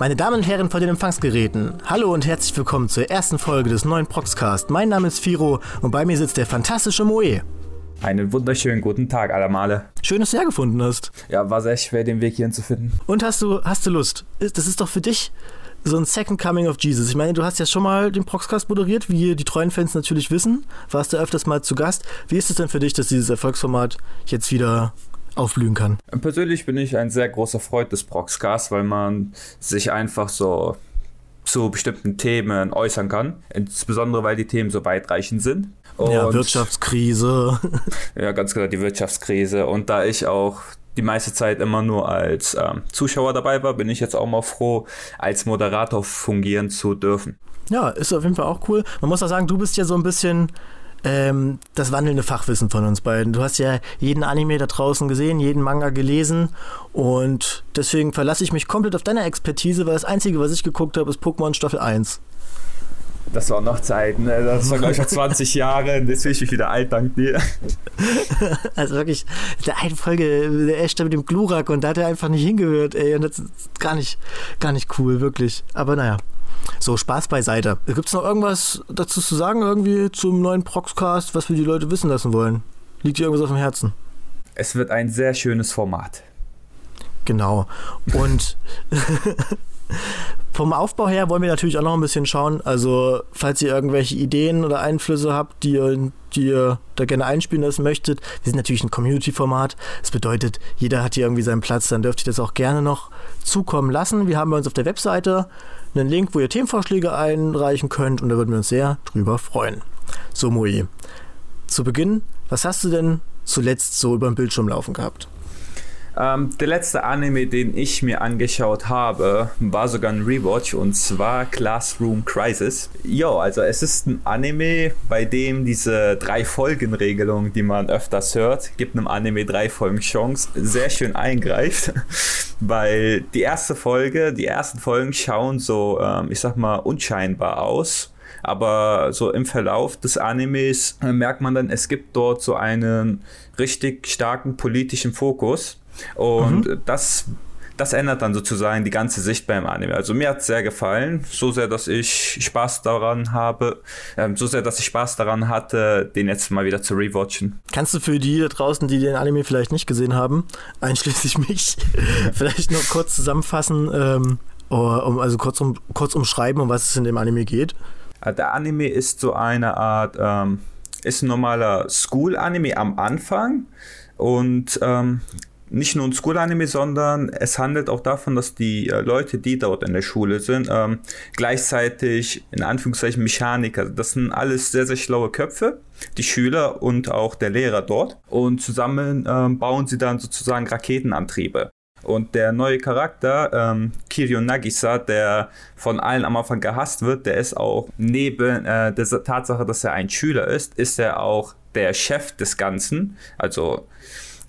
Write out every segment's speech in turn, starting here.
Meine Damen und Herren vor den Empfangsgeräten, hallo und herzlich willkommen zur ersten Folge des neuen Proxcast. Mein Name ist Firo und bei mir sitzt der fantastische Moe. Einen wunderschönen guten Tag aller Male. Schön, dass du hergefunden hast. Ja, war sehr schwer, den Weg hierhin zu finden. Und hast du, hast du Lust? Das ist doch für dich so ein Second Coming of Jesus. Ich meine, du hast ja schon mal den Proxcast moderiert, wie die treuen Fans natürlich wissen. Warst du öfters mal zu Gast. Wie ist es denn für dich, dass dieses Erfolgsformat jetzt wieder aufblühen kann. Persönlich bin ich ein sehr großer Freund des Proxcast, weil man sich einfach so zu bestimmten Themen äußern kann. Insbesondere, weil die Themen so weitreichend sind. Und ja, Wirtschaftskrise. ja, ganz genau, die Wirtschaftskrise. Und da ich auch die meiste Zeit immer nur als ähm, Zuschauer dabei war, bin ich jetzt auch mal froh, als Moderator fungieren zu dürfen. Ja, ist auf jeden Fall auch cool. Man muss auch sagen, du bist ja so ein bisschen ähm, das wandelnde Fachwissen von uns beiden. Du hast ja jeden Anime da draußen gesehen, jeden Manga gelesen und deswegen verlasse ich mich komplett auf deine Expertise, weil das Einzige, was ich geguckt habe, ist Pokémon Staffel 1. Das war noch Zeiten, ne? das war gleich vor 20 Jahre, jetzt bin ich wieder alt, dank dir. Also wirklich, der eine Folge, der Ash mit dem Glurak und da hat er einfach nicht hingehört, ey, und das ist gar nicht, gar nicht cool, wirklich. Aber naja, so, Spaß beiseite. Gibt es noch irgendwas dazu zu sagen, irgendwie zum neuen Proxcast, was wir die Leute wissen lassen wollen? Liegt dir irgendwas auf dem Herzen? Es wird ein sehr schönes Format. Genau. Und vom Aufbau her wollen wir natürlich auch noch ein bisschen schauen. Also, falls ihr irgendwelche Ideen oder Einflüsse habt, die ihr, die ihr da gerne einspielen lassen möchtet, wir sind natürlich ein Community-Format. Das bedeutet, jeder hat hier irgendwie seinen Platz, dann dürft ihr das auch gerne noch zukommen lassen. Wir haben bei uns auf der Webseite einen Link, wo ihr Themenvorschläge einreichen könnt und da würden wir uns sehr drüber freuen. So, Moe, zu Beginn, was hast du denn zuletzt so über den Bildschirm laufen gehabt? Ähm, der letzte Anime, den ich mir angeschaut habe, war sogar ein Rewatch und zwar Classroom Crisis. Jo, also es ist ein Anime, bei dem diese drei Folgen Regelung, die man öfters hört, gibt einem Anime drei Folgen Chance, sehr schön eingreift, weil die erste Folge, die ersten Folgen schauen so, ähm, ich sag mal, unscheinbar aus. Aber so im Verlauf des Animes äh, merkt man dann, es gibt dort so einen richtig starken politischen Fokus und mhm. das das ändert dann sozusagen die ganze Sicht beim Anime. Also mir hat es sehr gefallen, so sehr, dass ich Spaß daran habe, ähm, so sehr, dass ich Spaß daran hatte, den jetzt mal wieder zu rewatchen. Kannst du für die da draußen, die den Anime vielleicht nicht gesehen haben, einschließlich mich, vielleicht noch kurz zusammenfassen, ähm, um, also kurz, um, kurz umschreiben, um was es in dem Anime geht? Äh, der Anime ist so eine Art, ähm, ist ein normaler School-Anime am Anfang und ähm, nicht nur ein School-Anime, sondern es handelt auch davon, dass die äh, Leute, die dort in der Schule sind, ähm, gleichzeitig in Anführungszeichen Mechaniker, das sind alles sehr, sehr schlaue Köpfe, die Schüler und auch der Lehrer dort. Und zusammen ähm, bauen sie dann sozusagen Raketenantriebe. Und der neue Charakter, ähm, Kiryu Nagisa, der von allen am Anfang gehasst wird, der ist auch neben äh, der Tatsache, dass er ein Schüler ist, ist er auch der Chef des Ganzen. Also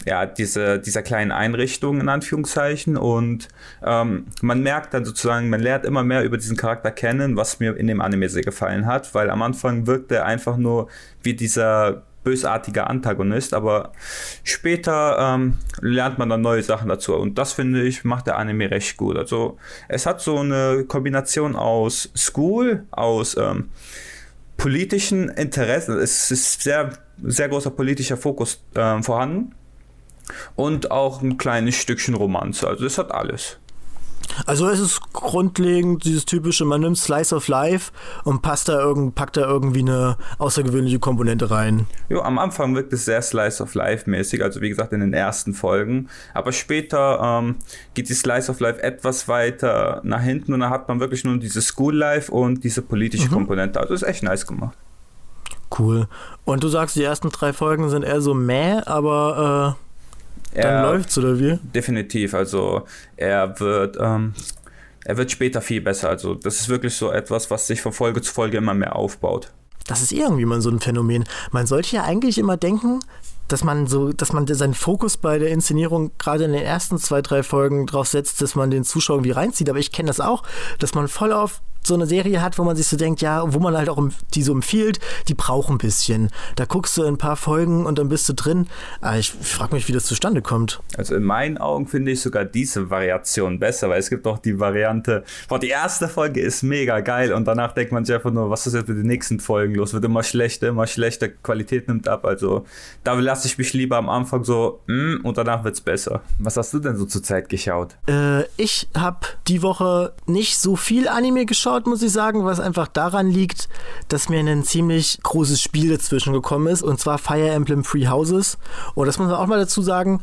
ja, diese, dieser kleinen Einrichtung in Anführungszeichen. Und ähm, man merkt dann sozusagen, man lernt immer mehr über diesen Charakter kennen, was mir in dem Anime sehr gefallen hat, weil am Anfang wirkt er einfach nur wie dieser bösartige Antagonist, aber später ähm, lernt man dann neue Sachen dazu. Und das finde ich macht der Anime recht gut. Also es hat so eine Kombination aus School, aus ähm, politischen Interessen, es ist sehr sehr großer politischer Fokus äh, vorhanden und auch ein kleines Stückchen Romanze. Also es hat alles. Also es ist grundlegend dieses typische, man nimmt Slice of Life und passt da irgend, packt da irgendwie eine außergewöhnliche Komponente rein. Jo, am Anfang wirkt es sehr Slice of Life mäßig, also wie gesagt in den ersten Folgen. Aber später ähm, geht die Slice of Life etwas weiter nach hinten und dann hat man wirklich nur diese School Life und diese politische mhm. Komponente. Also ist echt nice gemacht. Cool. Und du sagst, die ersten drei Folgen sind eher so meh, aber äh dann er, läuft's, oder wie? Definitiv. Also er wird, ähm, er wird später viel besser. Also das ist wirklich so etwas, was sich von Folge zu Folge immer mehr aufbaut. Das ist irgendwie mal so ein Phänomen. Man sollte ja eigentlich immer denken, dass man so, dass man seinen Fokus bei der Inszenierung gerade in den ersten zwei, drei Folgen drauf setzt, dass man den Zuschauer irgendwie reinzieht. Aber ich kenne das auch, dass man voll auf so eine Serie hat, wo man sich so denkt, ja, wo man halt auch die so empfiehlt, die braucht ein bisschen. Da guckst du ein paar Folgen und dann bist du drin. Aber ich frage mich, wie das zustande kommt. Also in meinen Augen finde ich sogar diese Variation besser, weil es gibt auch die Variante, boah, die erste Folge ist mega geil und danach denkt man sich einfach nur, was ist jetzt mit den nächsten Folgen los? Wird immer schlechter, immer schlechter, Qualität nimmt ab. Also da lasse ich mich lieber am Anfang so, mm, und danach wird es besser. Was hast du denn so zur Zeit geschaut? Äh, ich habe die Woche nicht so viel Anime geschaut, muss ich sagen, was einfach daran liegt, dass mir ein ziemlich großes Spiel dazwischen gekommen ist, und zwar Fire Emblem Free Houses. Und das muss man auch mal dazu sagen,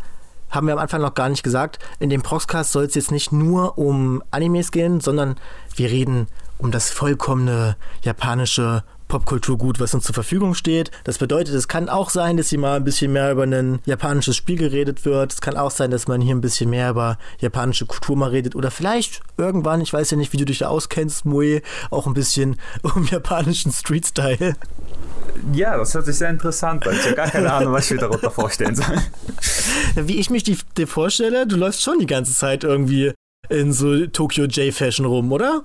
haben wir am Anfang noch gar nicht gesagt. In dem Proxcast soll es jetzt nicht nur um Animes gehen, sondern wir reden um das vollkommene japanische Popkulturgut, was uns zur Verfügung steht. Das bedeutet, es kann auch sein, dass hier mal ein bisschen mehr über ein japanisches Spiel geredet wird. Es kann auch sein, dass man hier ein bisschen mehr über japanische Kultur mal redet. Oder vielleicht irgendwann, ich weiß ja nicht, wie du dich da auskennst, Moe, auch ein bisschen um japanischen Street-Style. Ja, das hört sich sehr interessant an. Ich habe gar keine Ahnung, was ich mir darunter vorstellen soll. Wie ich mich dir vorstelle, du läufst schon die ganze Zeit irgendwie in so Tokyo J-Fashion rum, oder?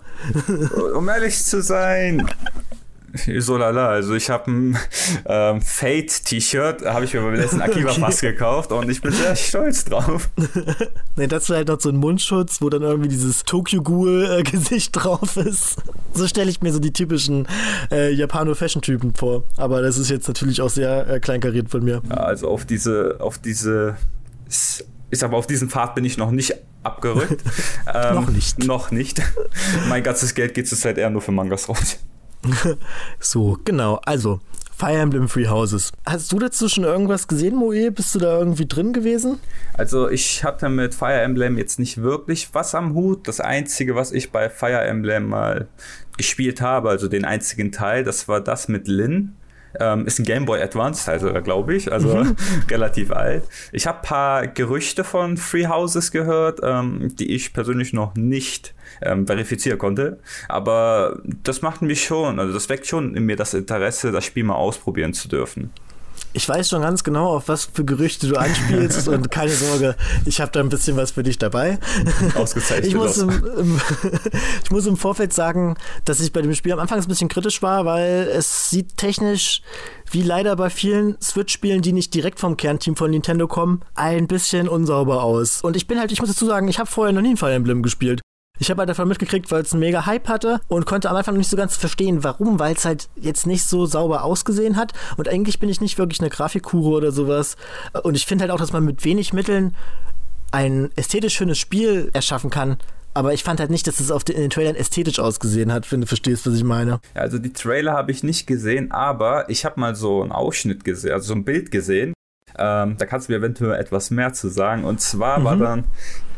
Um ehrlich zu sein, so lala. Also ich habe ein ähm, Fate-T-Shirt, habe ich mir beim letzten Akiba okay. Pass gekauft und ich bin sehr stolz drauf. ne, das ist halt noch so ein Mundschutz, wo dann irgendwie dieses Tokyo-Ghoul-Gesicht drauf ist. So stelle ich mir so die typischen äh, Japano-Fashion-Typen vor. Aber das ist jetzt natürlich auch sehr äh, kleinkariert von mir. Ja, also auf diese, auf diese, ich sag mal, auf diesen Pfad bin ich noch nicht abgerückt. ähm, noch nicht. Noch nicht. mein ganzes Geld geht zurzeit eher nur für Mangas raus. so, genau. Also, Fire Emblem Free Houses. Hast du dazu schon irgendwas gesehen, Moe? Bist du da irgendwie drin gewesen? Also ich hatte mit Fire Emblem jetzt nicht wirklich was am Hut. Das Einzige, was ich bei Fire Emblem mal gespielt habe, also den einzigen Teil, das war das mit Lin. Ähm, ist ein Game Boy Advance, also glaube ich, also mhm. relativ alt. Ich habe ein paar Gerüchte von Free Houses gehört, ähm, die ich persönlich noch nicht ähm, verifizieren konnte. Aber das macht mich schon, also das weckt schon in mir das Interesse, das Spiel mal ausprobieren zu dürfen. Ich weiß schon ganz genau, auf was für Gerüchte du anspielst und keine Sorge, ich habe da ein bisschen was für dich dabei. Ausgezeichnet. Ich muss, im, im, ich muss im Vorfeld sagen, dass ich bei dem Spiel am Anfang ein bisschen kritisch war, weil es sieht technisch, wie leider bei vielen Switch-Spielen, die nicht direkt vom Kernteam von Nintendo kommen, ein bisschen unsauber aus. Und ich bin halt, ich muss dazu sagen, ich habe vorher noch nie ein Fire Emblem gespielt. Ich habe halt davon mitgekriegt, weil es einen mega Hype hatte und konnte am Anfang nicht so ganz verstehen, warum, weil es halt jetzt nicht so sauber ausgesehen hat. Und eigentlich bin ich nicht wirklich eine Grafikkure oder sowas. Und ich finde halt auch, dass man mit wenig Mitteln ein ästhetisch schönes Spiel erschaffen kann. Aber ich fand halt nicht, dass es auf den, in den Trailern ästhetisch ausgesehen hat, wenn du verstehst, was ich meine. Also die Trailer habe ich nicht gesehen, aber ich habe mal so einen Ausschnitt gesehen, also so ein Bild gesehen. Ähm, da kannst du mir eventuell etwas mehr zu sagen. Und zwar mhm. war dann,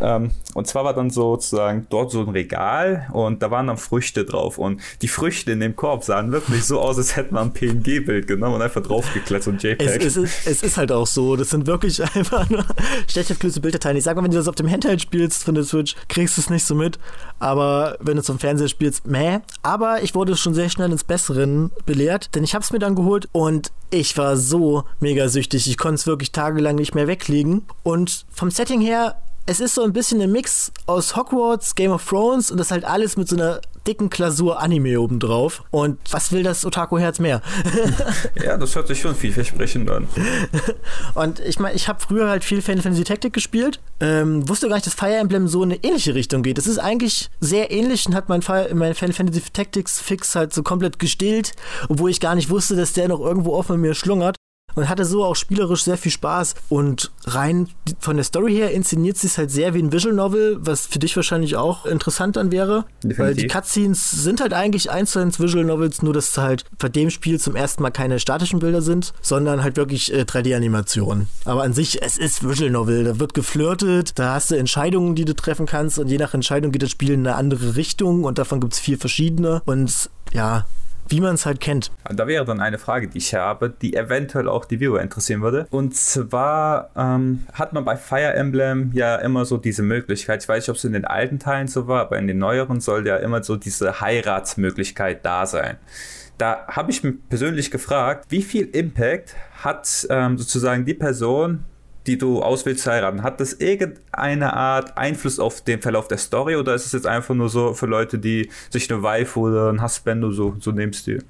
ähm, und zwar war dann sozusagen dort so ein Regal und da waren dann Früchte drauf. Und die Früchte in dem Korb sahen wirklich so aus, als hätte man ein PNG-Bild genommen und einfach draufgeklettert und JPEG. Es, es, ist, es ist halt auch so. Das sind wirklich einfach nur schlecht aufgelöste Bilddateien. Ich sag mal, wenn du das auf dem Handheld spielst von der Switch, kriegst du es nicht so mit. Aber wenn du zum Fernseher spielst, meh. Aber ich wurde schon sehr schnell ins Besseren belehrt, denn ich habe es mir dann geholt und ich war so mega süchtig. Ich konnte es wirklich tagelang nicht mehr weglegen. Und vom Setting her, es ist so ein bisschen ein Mix aus Hogwarts, Game of Thrones und das halt alles mit so einer dicken Klasur Anime obendrauf. Und was will das Otaku-Herz mehr? ja, das hört sich schon vielversprechend an. Und ich meine, ich habe früher halt viel Final Fantasy Tactic gespielt. Ähm, wusste gar nicht, dass Fire Emblem so in eine ähnliche Richtung geht. Das ist eigentlich sehr ähnlich und hat mein, mein Final Fantasy Tactics Fix halt so komplett gestillt, obwohl ich gar nicht wusste, dass der noch irgendwo offen mit mir schlungert und hatte so auch spielerisch sehr viel Spaß. Und rein von der Story her inszeniert sie es halt sehr wie ein Visual Novel, was für dich wahrscheinlich auch interessant dann wäre. Definitiv. Weil die Cutscenes sind halt eigentlich eins zu eins Visual Novels, nur dass halt bei dem Spiel zum ersten Mal keine statischen Bilder sind, sondern halt wirklich äh, 3D-Animationen. Aber an sich, es ist Visual Novel. Da wird geflirtet, da hast du Entscheidungen, die du treffen kannst und je nach Entscheidung geht das Spiel in eine andere Richtung und davon gibt es vier verschiedene. Und ja, wie man es halt kennt. Da wäre dann eine Frage, die ich habe, die eventuell auch die Viewer interessieren würde. Und zwar ähm, hat man bei Fire Emblem ja immer so diese Möglichkeit, ich weiß nicht, ob es in den alten Teilen so war, aber in den neueren soll ja immer so diese Heiratsmöglichkeit da sein. Da habe ich mich persönlich gefragt, wie viel Impact hat ähm, sozusagen die Person, die du auswählst zu heiraten, hat das irgendeine Art Einfluss auf den Verlauf der Story oder ist es jetzt einfach nur so für Leute, die sich eine Wife oder ein Husband oder so, so nehmen Stil?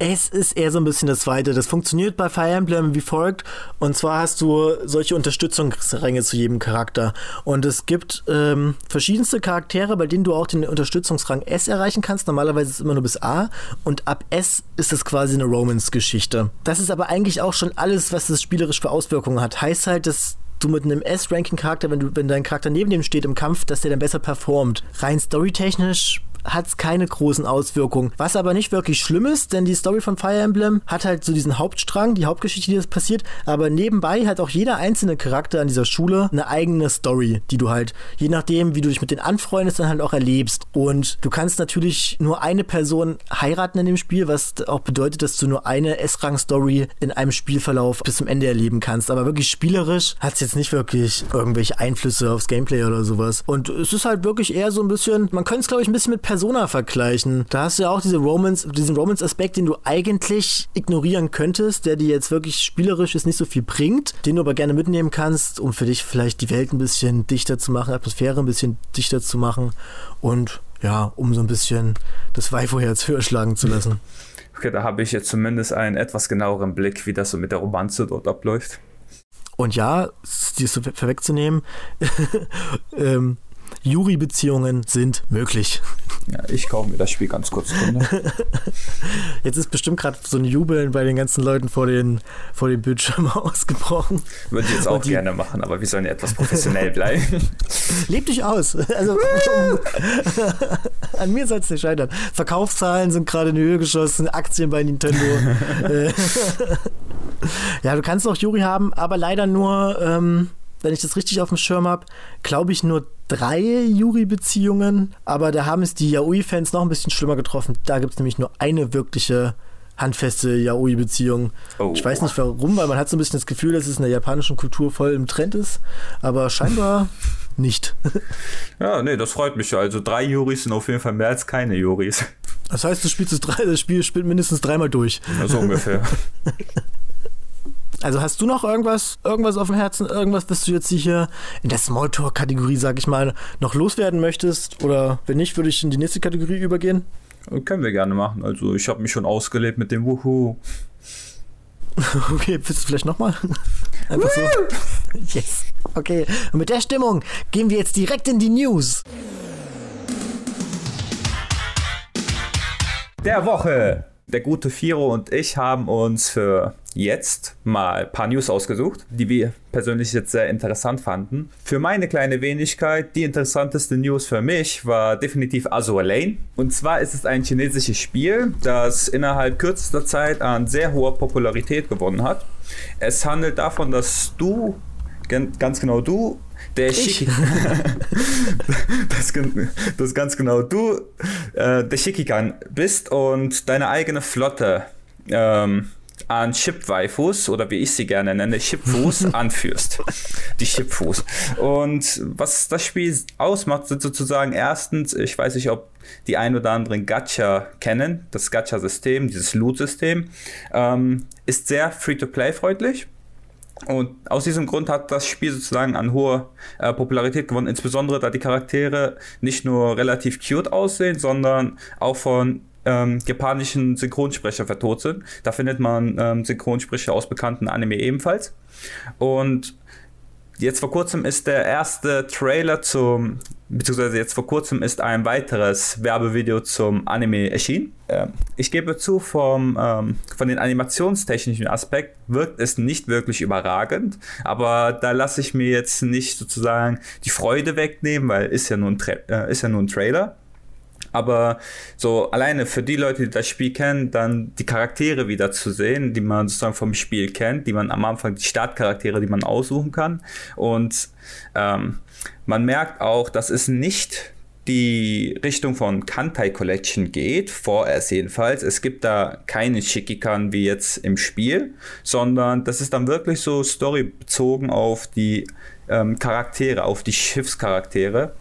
Es ist eher so ein bisschen das Zweite. Das funktioniert bei Fire Emblem wie folgt. Und zwar hast du solche Unterstützungsränge zu jedem Charakter. Und es gibt ähm, verschiedenste Charaktere, bei denen du auch den Unterstützungsrang S erreichen kannst. Normalerweise ist es immer nur bis A. Und ab S ist es quasi eine Romance-Geschichte. Das ist aber eigentlich auch schon alles, was das spielerisch für Auswirkungen hat. Heißt halt, dass du mit einem S-Ranking-Charakter, wenn, wenn dein Charakter neben dem steht im Kampf, dass der dann besser performt. Rein storytechnisch hat es keine großen Auswirkungen. Was aber nicht wirklich schlimm ist, denn die Story von Fire Emblem hat halt so diesen Hauptstrang, die Hauptgeschichte, die das passiert, aber nebenbei hat auch jeder einzelne Charakter an dieser Schule eine eigene Story, die du halt, je nachdem, wie du dich mit denen anfreundest, dann halt auch erlebst. Und du kannst natürlich nur eine Person heiraten in dem Spiel, was auch bedeutet, dass du nur eine S-Rang-Story in einem Spielverlauf bis zum Ende erleben kannst. Aber wirklich spielerisch hat es jetzt nicht wirklich irgendwelche Einflüsse aufs Gameplay oder sowas. Und es ist halt wirklich eher so ein bisschen, man könnte es glaube ich ein bisschen mit Persona vergleichen. Da hast du ja auch diese Romance, diesen Romance-Aspekt, den du eigentlich ignorieren könntest, der dir jetzt wirklich spielerisch ist nicht so viel bringt, den du aber gerne mitnehmen kannst, um für dich vielleicht die Welt ein bisschen dichter zu machen, Atmosphäre ein bisschen dichter zu machen und ja, um so ein bisschen das Waifu-Herz höher schlagen zu lassen. Okay, da habe ich jetzt zumindest einen etwas genaueren Blick, wie das so mit der Romanze dort abläuft. Und ja, die ist so vorwegzunehmen, ähm, Jury-Beziehungen sind möglich. Ja, ich kaufe mir das Spiel ganz kurz. Jetzt ist bestimmt gerade so ein Jubeln bei den ganzen Leuten vor den, vor den Bildschirmen ausgebrochen. Würde ich jetzt auch die, gerne machen, aber wir sollen ja etwas professionell bleiben. Lebt dich aus. Also, an mir soll es nicht scheitern. Verkaufszahlen sind gerade in die Höhe geschossen, Aktien bei Nintendo. ja, du kannst auch Juri haben, aber leider nur. Ähm, wenn ich das richtig auf dem Schirm habe, glaube ich nur drei Yuri-Beziehungen. Aber da haben es die Yaoi-Fans noch ein bisschen schlimmer getroffen. Da gibt es nämlich nur eine wirkliche handfeste Yaoi-Beziehung. Oh. Ich weiß nicht warum, weil man hat so ein bisschen das Gefühl, dass es in der japanischen Kultur voll im Trend ist. Aber scheinbar nicht. ja, nee, das freut mich. Also drei Juris sind auf jeden Fall mehr als keine Juris. Das heißt, du spielst das, drei, das Spiel spielt mindestens dreimal durch. Ja, so ungefähr. Also hast du noch irgendwas, irgendwas auf dem Herzen, irgendwas, was du jetzt hier in der Smalltalk-Kategorie, sag ich mal, noch loswerden möchtest? Oder wenn nicht, würde ich in die nächste Kategorie übergehen? Können wir gerne machen. Also ich habe mich schon ausgelebt mit dem Wuhu. Okay, willst du vielleicht nochmal? Einfach so. Yes. Okay. Und mit der Stimmung gehen wir jetzt direkt in die News. Der Woche. Der gute Firo und ich haben uns für jetzt mal ein paar News ausgesucht, die wir persönlich jetzt sehr interessant fanden. Für meine kleine Wenigkeit, die interessanteste News für mich war definitiv Azure Lane. Und zwar ist es ein chinesisches Spiel, das innerhalb kürzester Zeit an sehr hoher Popularität gewonnen hat. Es handelt davon, dass du, ganz genau du, der Shiki das, das ganz genau du, äh, der Shikikan bist und deine eigene Flotte ähm, an Chip-Waifus oder wie ich sie gerne nenne, Chipfus anführst. Die Chipfus. Und was das Spiel ausmacht, sind sozusagen erstens, ich weiß nicht, ob die ein oder anderen Gacha kennen, das Gacha-System, dieses Loot-System, ähm, ist sehr Free-to-Play-freundlich. Und aus diesem Grund hat das Spiel sozusagen an hoher äh, Popularität gewonnen, insbesondere da die Charaktere nicht nur relativ cute aussehen, sondern auch von ähm, japanischen Synchronsprecher vertot sind. Da findet man ähm, Synchronsprecher aus bekannten Anime ebenfalls. Und jetzt vor kurzem ist der erste Trailer zum, beziehungsweise jetzt vor kurzem ist ein weiteres Werbevideo zum Anime erschienen. Ähm, ich gebe zu, vom, ähm, von den animationstechnischen Aspekt wirkt es nicht wirklich überragend, aber da lasse ich mir jetzt nicht sozusagen die Freude wegnehmen, weil ist ja nur ein, Tra äh, ist ja nur ein Trailer. Aber so alleine für die Leute, die das Spiel kennen, dann die Charaktere wieder zu sehen, die man sozusagen vom Spiel kennt, die man am Anfang, die Startcharaktere, die man aussuchen kann. Und ähm, man merkt auch, dass es nicht die Richtung von Kantai Collection geht, vorerst jedenfalls. Es gibt da keine Shikikan wie jetzt im Spiel, sondern das ist dann wirklich so storybezogen auf die ähm, Charaktere, auf die Schiffscharaktere.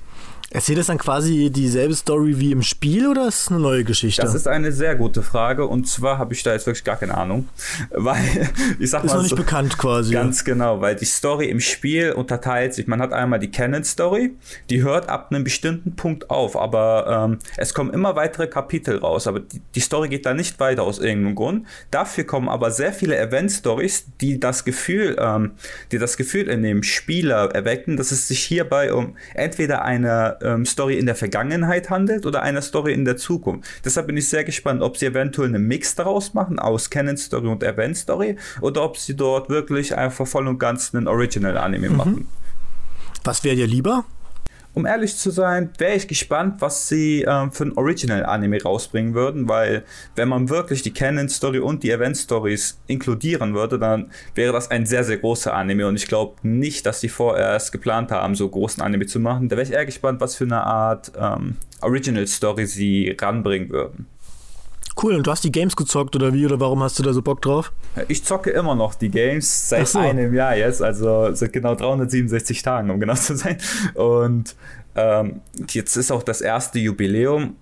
Erzählt es dann quasi dieselbe Story wie im Spiel oder ist es eine neue Geschichte? Das ist eine sehr gute Frage und zwar habe ich da jetzt wirklich gar keine Ahnung, weil ich sag ist mal noch nicht so, bekannt quasi. Ganz genau, weil die Story im Spiel unterteilt sich. Man hat einmal die Canon Story, die hört ab einem bestimmten Punkt auf, aber ähm, es kommen immer weitere Kapitel raus, aber die, die Story geht da nicht weiter aus irgendeinem Grund. Dafür kommen aber sehr viele Event Stories, die das Gefühl, ähm, die das Gefühl in dem Spieler erwecken, dass es sich hierbei um entweder eine ähm, Story in der Vergangenheit handelt oder eine Story in der Zukunft. Deshalb bin ich sehr gespannt, ob sie eventuell einen Mix daraus machen aus Canon Story und Event Story oder ob sie dort wirklich einfach voll und ganz einen Original Anime mhm. machen. Was wäre dir lieber? Um ehrlich zu sein, wäre ich gespannt, was sie ähm, für ein Original-Anime rausbringen würden, weil wenn man wirklich die Canon-Story und die Event-Stories inkludieren würde, dann wäre das ein sehr, sehr großer Anime und ich glaube nicht, dass sie vorerst geplant haben, so großen Anime zu machen. Da wäre ich eher gespannt, was für eine Art ähm, Original-Story sie ranbringen würden. Cool, und du hast die Games gezockt oder wie? Oder warum hast du da so Bock drauf? Ich zocke immer noch die Games seit so. einem Jahr jetzt, also seit genau 367 Tagen, um genau zu sein. Und ähm, jetzt ist auch das erste Jubiläum.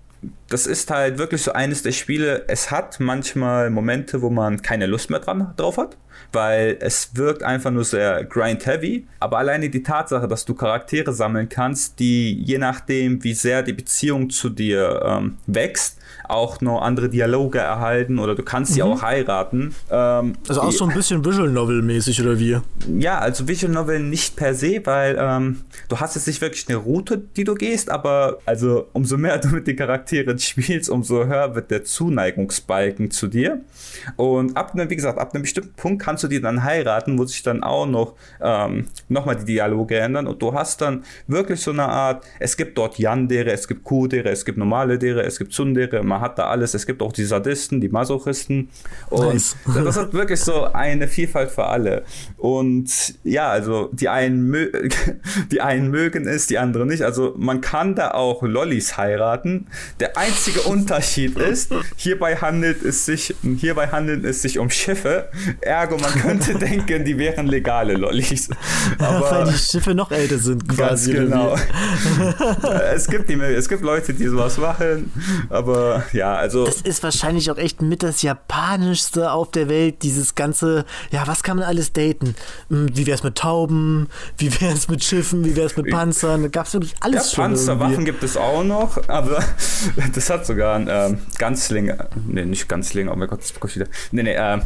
Das ist halt wirklich so eines der Spiele. Es hat manchmal Momente, wo man keine Lust mehr dran drauf hat, weil es wirkt einfach nur sehr grind-heavy. Aber alleine die Tatsache, dass du Charaktere sammeln kannst, die je nachdem, wie sehr die Beziehung zu dir ähm, wächst, auch noch andere Dialoge erhalten oder du kannst sie mhm. auch heiraten. Ähm, also auch so ein bisschen Visual Novel mäßig oder wie? Ja, also Visual Novel nicht per se, weil ähm, du hast jetzt nicht wirklich eine Route, die du gehst, aber also umso mehr du mit den Charakteren spielst, umso höher wird der Zuneigungsbalken zu dir. Und ab einem, wie gesagt, ab einem bestimmten Punkt kannst du die dann heiraten, wo sich dann auch noch ähm, nochmal die Dialoge ändern und du hast dann wirklich so eine Art, es gibt dort Yandere, es gibt Kudere, es gibt normale Dere, es gibt Tsundere, man hat da alles. Es gibt auch die Sadisten, die Masochisten. Und nice. das ist wirklich so eine Vielfalt für alle. Und ja, also die einen, die einen mögen es, die anderen nicht. Also man kann da auch Lollis heiraten. Der einzige Unterschied ist, hierbei handelt es sich, hierbei handelt es sich um Schiffe. Ergo, man könnte denken, die wären legale Lollis. Aber Weil die Schiffe noch älter sind quasi. Ganz genau. es, gibt die, es gibt Leute, die sowas machen, aber ja, also. Das ist wahrscheinlich auch echt mit das Japanischste auf der Welt, dieses ganze, ja, was kann man alles daten? Hm, wie wäre es mit Tauben? Wie wäre es mit Schiffen? Wie wäre es mit Panzern? Da gab es wirklich alles ja, schon. Panzerwaffen gibt es auch noch, aber das hat sogar ein ähm, Ganzling, nee, nicht Ganzling, oh mein Gott, das bekomme ich wieder. Nee, nee, äh,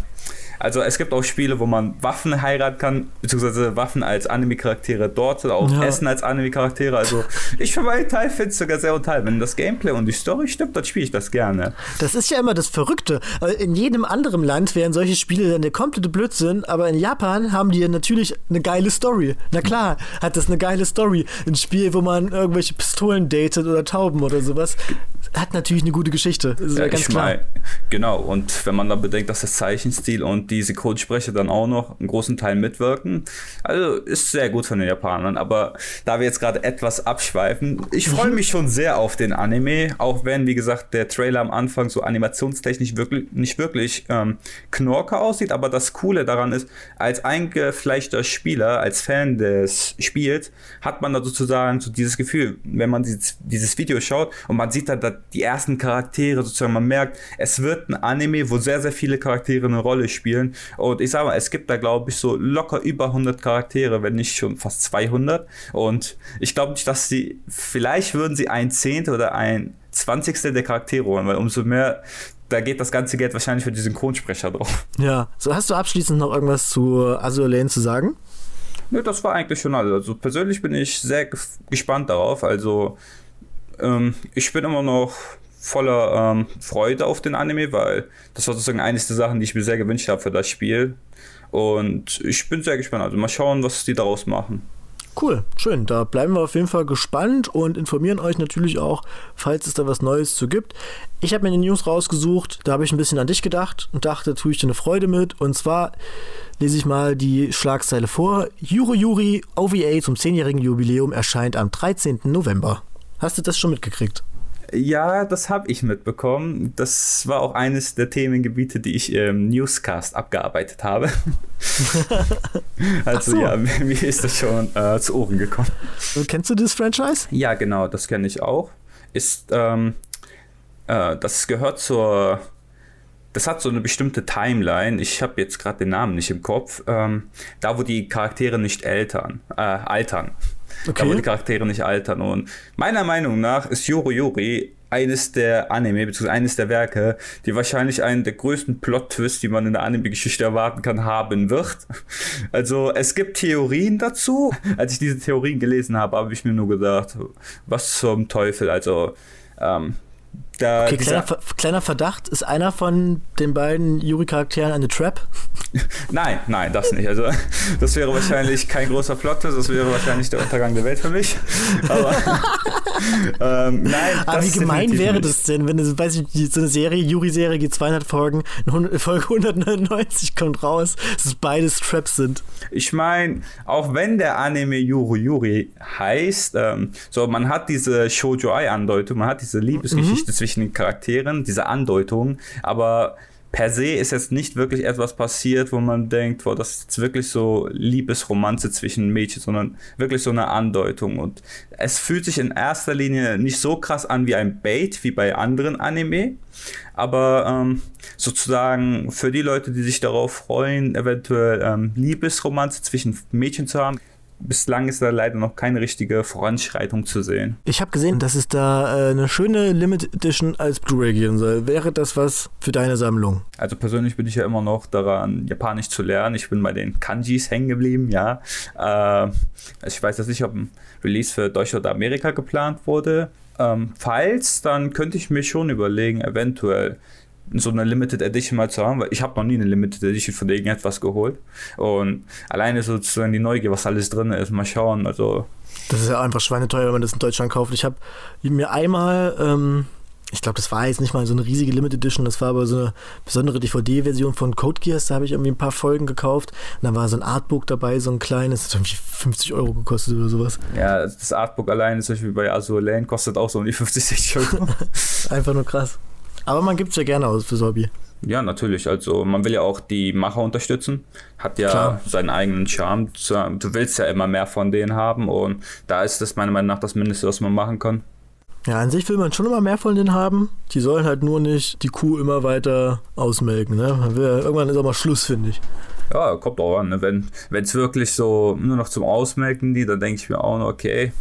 also es gibt auch Spiele, wo man Waffen heiraten kann, beziehungsweise Waffen als Anime-Charaktere dort oder auch ja. Essen als Anime-Charaktere. Also ich für meinen Teil finde es sogar sehr unterhaltsam. Wenn das Gameplay und die Story stimmt, dann spiele ich das gerne. Das ist ja immer das Verrückte. In jedem anderen Land wären solche Spiele dann der komplette Blödsinn, aber in Japan haben die ja natürlich eine geile Story. Na klar, hat das eine geile Story. Ein Spiel, wo man irgendwelche Pistolen datet oder Tauben oder sowas hat natürlich eine gute Geschichte. Das ist ja, ja ganz klar. Mein, genau, und wenn man dann bedenkt, dass das Zeichenstil und die Synchronsprecher dann auch noch einen großen Teil mitwirken, also ist sehr gut von den Japanern. Aber da wir jetzt gerade etwas abschweifen, ich freue mich schon sehr auf den Anime, auch wenn, wie gesagt, der Trailer am Anfang so animationstechnisch wirklich, nicht wirklich ähm, knorke aussieht. Aber das Coole daran ist, als eingefleischter Spieler, als Fan des Spiels, hat man da sozusagen so dieses Gefühl, wenn man dieses, dieses Video schaut und man sieht da die ersten Charaktere sozusagen. Man merkt, es wird ein Anime, wo sehr, sehr viele Charaktere eine Rolle spielen. Und ich sage mal, es gibt da, glaube ich, so locker über 100 Charaktere, wenn nicht schon fast 200. Und ich glaube nicht, dass sie, vielleicht würden sie ein Zehntel oder ein Zwanzigstel der Charaktere holen, weil umso mehr da geht das ganze Geld wahrscheinlich für die Synchronsprecher drauf. Ja, so hast du abschließend noch irgendwas zu Azure Lane zu sagen? Nö, das war eigentlich schon alles. Also persönlich bin ich sehr gespannt darauf. Also ähm, ich bin immer noch voller ähm, Freude auf den Anime, weil das war sozusagen eines der Sachen, die ich mir sehr gewünscht habe für das Spiel. Und ich bin sehr gespannt. Also mal schauen, was die daraus machen. Cool, schön. Da bleiben wir auf jeden Fall gespannt und informieren euch natürlich auch, falls es da was Neues zu gibt. Ich habe mir die News rausgesucht, da habe ich ein bisschen an dich gedacht und dachte, tue ich dir eine Freude mit. Und zwar lese ich mal die Schlagzeile vor. Yuri Yuri OVA zum 10-jährigen Jubiläum erscheint am 13. November. Hast du das schon mitgekriegt? Ja, das habe ich mitbekommen. Das war auch eines der Themengebiete, die ich im Newscast abgearbeitet habe. also so. ja, mir ist das schon äh, zu Ohren gekommen. Kennst du das Franchise? Ja, genau, das kenne ich auch. Ist, ähm, äh, das gehört zur das hat so eine bestimmte Timeline. Ich habe jetzt gerade den Namen nicht im Kopf. Ähm, da, wo die Charaktere nicht altern. Äh, altern. Okay. Da, wo die Charaktere nicht altern. Und meiner Meinung nach ist Yoro Yori eines der Anime, beziehungsweise eines der Werke, die wahrscheinlich einen der größten Plot-Twists, die man in der Anime-Geschichte erwarten kann, haben wird. Also es gibt Theorien dazu. Als ich diese Theorien gelesen habe, habe ich mir nur gedacht, was zum Teufel. Also ähm, da okay, kleiner, kleiner, Verdacht, ist einer von den beiden Yuri-Charakteren eine Trap? nein, nein, das nicht. Also, das wäre wahrscheinlich kein großer Plot, das wäre wahrscheinlich der Untergang der Welt für mich. Aber, ähm, nein. Aber wie gemein wäre das denn, wenn es, weiß ich, so eine Serie, Yuri-Serie geht 200 Folgen, Folge 199 kommt raus, dass es beides Traps sind. Ich meine, auch wenn der Anime Yuri Yuri heißt, ähm, so, man hat diese Shoujo-Ai-Andeutung, man hat diese Liebesgeschichte mhm. Zwischen den Charakteren, diese Andeutung, aber per se ist jetzt nicht wirklich etwas passiert, wo man denkt, boah, das ist jetzt wirklich so Liebesromanze zwischen Mädchen, sondern wirklich so eine Andeutung. Und es fühlt sich in erster Linie nicht so krass an wie ein Bait, wie bei anderen Anime. Aber ähm, sozusagen für die Leute, die sich darauf freuen, eventuell ähm, Liebesromanze zwischen Mädchen zu haben, bislang ist da leider noch keine richtige Voranschreitung zu sehen. Ich habe gesehen, dass es da äh, eine schöne Limited Edition als Blu-ray geben soll. Wäre das was für deine Sammlung? Also persönlich bin ich ja immer noch daran, Japanisch zu lernen. Ich bin bei den Kanjis hängen geblieben, ja. Äh, ich weiß jetzt nicht, ob ein Release für Deutschland oder Amerika geplant wurde. Ähm, falls, dann könnte ich mir schon überlegen, eventuell so eine Limited Edition mal zu haben, weil ich habe noch nie eine Limited Edition von irgendetwas geholt. Und alleine sozusagen die Neugier, was alles drin ist, mal schauen. Also das ist ja einfach schweineteuer, wenn man das in Deutschland kauft. Ich habe mir einmal, ähm, ich glaube, das war jetzt nicht mal so eine riesige Limited Edition, das war aber so eine besondere DVD-Version von Code Geass, da habe ich irgendwie ein paar Folgen gekauft. Und da war so ein Artbook dabei, so ein kleines, das hat irgendwie 50 Euro gekostet oder sowas. Ja, das Artbook allein, zum Beispiel bei Azure Lane, kostet auch so um die 50, 60 Euro. einfach nur krass. Aber man gibt es ja gerne aus fürs Hobby. Ja, natürlich. Also man will ja auch die Macher unterstützen. Hat ja Klar. seinen eigenen Charme. Du willst ja immer mehr von denen haben und da ist das meiner Meinung nach das Mindeste, was man machen kann. Ja, an sich will man schon immer mehr von denen haben. Die sollen halt nur nicht die Kuh immer weiter ausmelken. Ne? Irgendwann ist auch mal Schluss, finde ich. Ja, kommt auch an. Ne? Wenn es wirklich so nur noch zum Ausmelken die, dann denke ich mir auch, okay,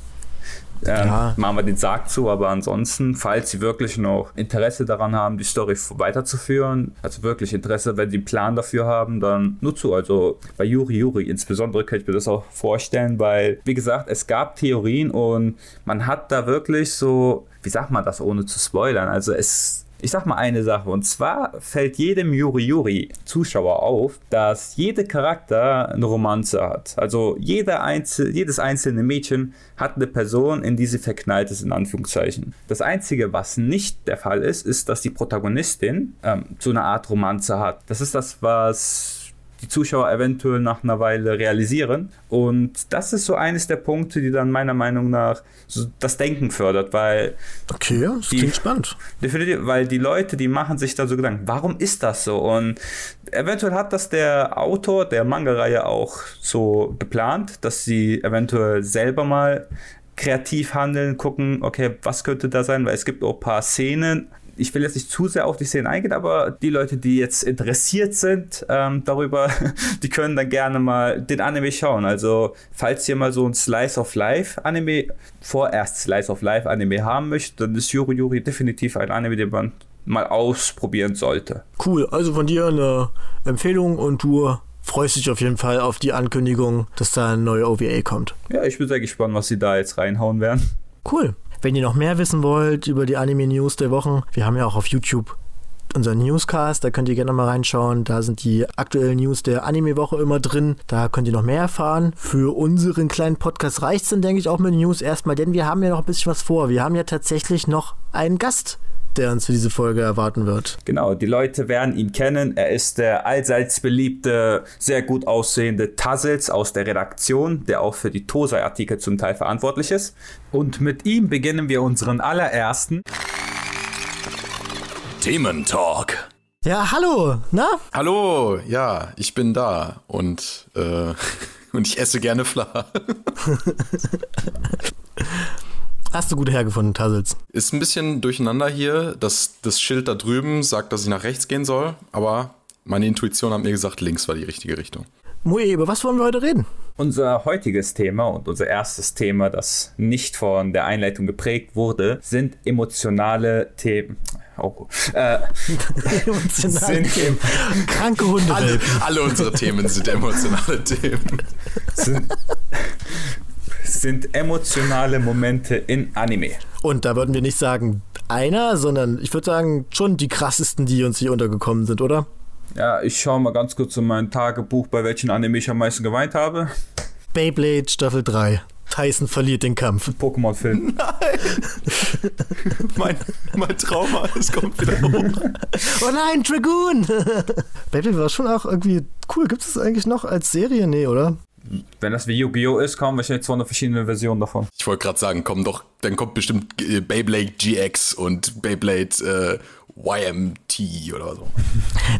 ähm, ja. machen wir den Sarg zu, aber ansonsten, falls sie wirklich noch Interesse daran haben, die Story weiterzuführen, also wirklich Interesse, wenn sie einen Plan dafür haben, dann nur zu. Also bei Yuri Yuri insbesondere könnte ich mir das auch vorstellen, weil, wie gesagt, es gab Theorien und man hat da wirklich so, wie sagt man das, ohne zu spoilern, also es ich sag mal eine Sache, und zwar fällt jedem Yuri Yuri Zuschauer auf, dass jeder Charakter eine Romanze hat. Also jeder Einzel jedes einzelne Mädchen hat eine Person, in die sie verknallt ist, in Anführungszeichen. Das Einzige, was nicht der Fall ist, ist, dass die Protagonistin ähm, so eine Art Romanze hat. Das ist das, was die Zuschauer eventuell nach einer Weile realisieren. Und das ist so eines der Punkte, die dann meiner Meinung nach so das Denken fördert, weil. Okay, ja, das die, klingt spannend. Definitiv, weil die Leute, die machen sich da so Gedanken, warum ist das so? Und eventuell hat das der Autor der Manga-Reihe auch so geplant, dass sie eventuell selber mal kreativ handeln, gucken, okay, was könnte da sein, weil es gibt auch ein paar Szenen, ich will jetzt nicht zu sehr auf die Szenen eingehen, aber die Leute, die jetzt interessiert sind ähm, darüber, die können dann gerne mal den Anime schauen. Also, falls ihr mal so ein Slice of Life Anime, vorerst Slice of Life Anime haben möchtet, dann ist Yuri Yuri definitiv ein Anime, den man mal ausprobieren sollte. Cool, also von dir eine Empfehlung und du freust dich auf jeden Fall auf die Ankündigung, dass da eine neue OVA kommt. Ja, ich bin sehr gespannt, was sie da jetzt reinhauen werden. Cool. Wenn ihr noch mehr wissen wollt über die Anime-News der Wochen, wir haben ja auch auf YouTube unseren Newscast, da könnt ihr gerne mal reinschauen. Da sind die aktuellen News der Anime-Woche immer drin. Da könnt ihr noch mehr erfahren. Für unseren kleinen Podcast reicht es dann, denke ich, auch mit News erstmal, denn wir haben ja noch ein bisschen was vor. Wir haben ja tatsächlich noch einen Gast der uns für diese Folge erwarten wird. Genau, die Leute werden ihn kennen. Er ist der allseits beliebte, sehr gut aussehende Tassels aus der Redaktion, der auch für die Tosai-Artikel zum Teil verantwortlich ist. Und mit ihm beginnen wir unseren allerersten Thementalk. Ja, hallo, na? Hallo, ja, ich bin da und, äh, und ich esse gerne Fla. Hast du gut hergefunden, Tassels? Ist ein bisschen durcheinander hier. Das, das Schild da drüben sagt, dass ich nach rechts gehen soll, aber meine Intuition hat mir gesagt, links war die richtige Richtung. Mui, über was wollen wir heute reden? Unser heutiges Thema und unser erstes Thema, das nicht von der Einleitung geprägt wurde, sind emotionale Themen. Oh, äh, Emotional. sind, em- Kranke Hunde. Alle, alle unsere Themen sind emotionale Themen. sind, sind emotionale Momente in Anime. Und da würden wir nicht sagen einer, sondern ich würde sagen schon die krassesten, die uns hier untergekommen sind, oder? Ja, ich schaue mal ganz kurz in mein Tagebuch, bei welchen Anime ich am meisten geweint habe. Beyblade Staffel 3. Tyson verliert den Kampf. Pokémon-Film. Mein, mein Trauma, es kommt wieder hoch. Oh nein, Dragoon! Beyblade war schon auch irgendwie cool. Gibt es das eigentlich noch als Serie? Nee, oder? Wenn das wie Yu-Gi-Oh! ist, kommen wahrscheinlich 200 verschiedene Versionen davon. Ich wollte gerade sagen, komm doch, dann kommt bestimmt äh, Beyblade GX und Beyblade äh, YMT oder so.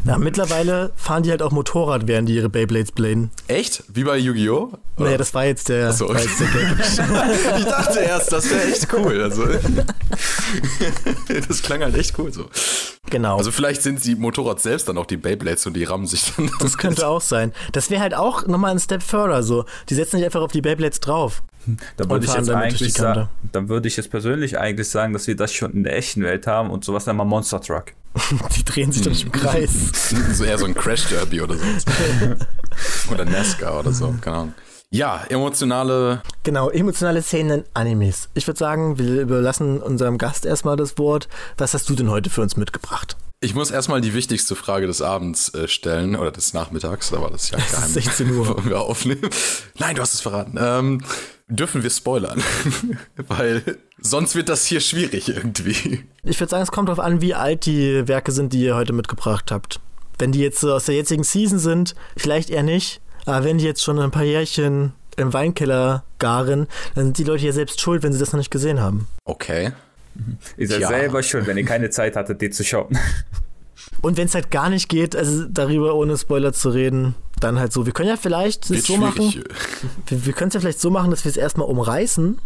Na, mittlerweile fahren die halt auch Motorrad, während die ihre Beyblades bladen. Echt? Wie bei Yu-Gi-Oh? Naja, das war jetzt der, so. war jetzt der ich dachte erst, das wäre echt cool. Also, das klang halt echt cool so. Genau. Also vielleicht sind die Motorrad selbst dann auch die Beyblades und die rammen sich dann. das könnte auch sein. Das wäre halt auch nochmal ein Step further so. Die setzen sich einfach auf die Beyblades drauf. Da Und würde ich jetzt eigentlich sagen, dann würde ich jetzt persönlich eigentlich sagen, dass wir das schon in der echten Welt haben und sowas nennen wir Monster Truck. Die drehen sich doch nicht im Kreis. so eher so ein Crash Derby oder so. oder NASCAR oder so, keine Ahnung. Ja, emotionale. Genau, emotionale Szenen in Animes. Ich würde sagen, wir überlassen unserem Gast erstmal das Wort. Was hast du denn heute für uns mitgebracht? Ich muss erstmal die wichtigste Frage des Abends äh, stellen oder des Nachmittags, aber das ist ja geheim. 16 Uhr. Wir aufnehmen? Nein, du hast es verraten. Ähm, dürfen wir spoilern? Weil sonst wird das hier schwierig irgendwie. Ich würde sagen, es kommt darauf an, wie alt die Werke sind, die ihr heute mitgebracht habt. Wenn die jetzt so aus der jetzigen Season sind, vielleicht eher nicht. Aber wenn die jetzt schon ein paar Jährchen im Weinkeller garen, dann sind die Leute ja selbst schuld, wenn sie das noch nicht gesehen haben. Okay. Ihr seid Ja. selber schuld, wenn ihr keine Zeit hattet, die zu schauen. Und wenn es halt gar nicht geht, also darüber ohne Spoiler zu reden, dann halt so. Wir können ja vielleicht es Wird so machen. schwierig. Wir, wir können es ja vielleicht so machen, dass wir es erstmal umreißen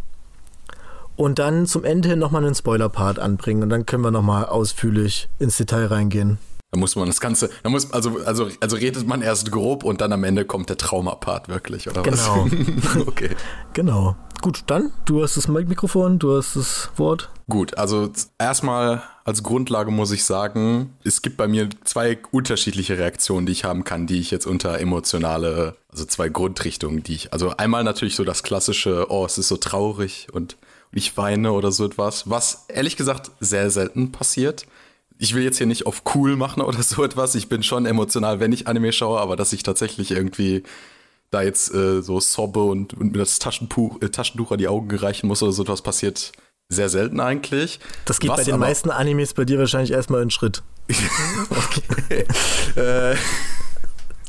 und dann zum Ende hin nochmal einen Spoiler-Part anbringen und dann können wir nochmal ausführlich ins Detail reingehen. Da muss man das Ganze, da muss, also, also, also redet man erst grob und dann am Ende kommt der Traumapart wirklich, oder Genau. was? okay. Genau. Gut, dann, du hast das Mikrofon, du hast das Wort. Gut, also erstmal als Grundlage muss ich sagen, es gibt bei mir zwei unterschiedliche Reaktionen, die ich haben kann, die ich jetzt unter emotionale, also zwei Grundrichtungen, die ich, also einmal natürlich so das klassische, oh, es ist so traurig und ich weine oder so etwas, was ehrlich gesagt sehr selten passiert. Ich will jetzt hier nicht auf cool machen oder so etwas. Ich bin schon emotional, wenn ich Anime schaue, aber dass ich tatsächlich irgendwie da jetzt äh, so sobbe und, und mir das Taschentuch, äh, Taschentuch an die Augen reichen muss oder so etwas passiert sehr selten eigentlich. Das geht Was bei den meisten Animes bei dir wahrscheinlich erstmal in Schritt. Äh,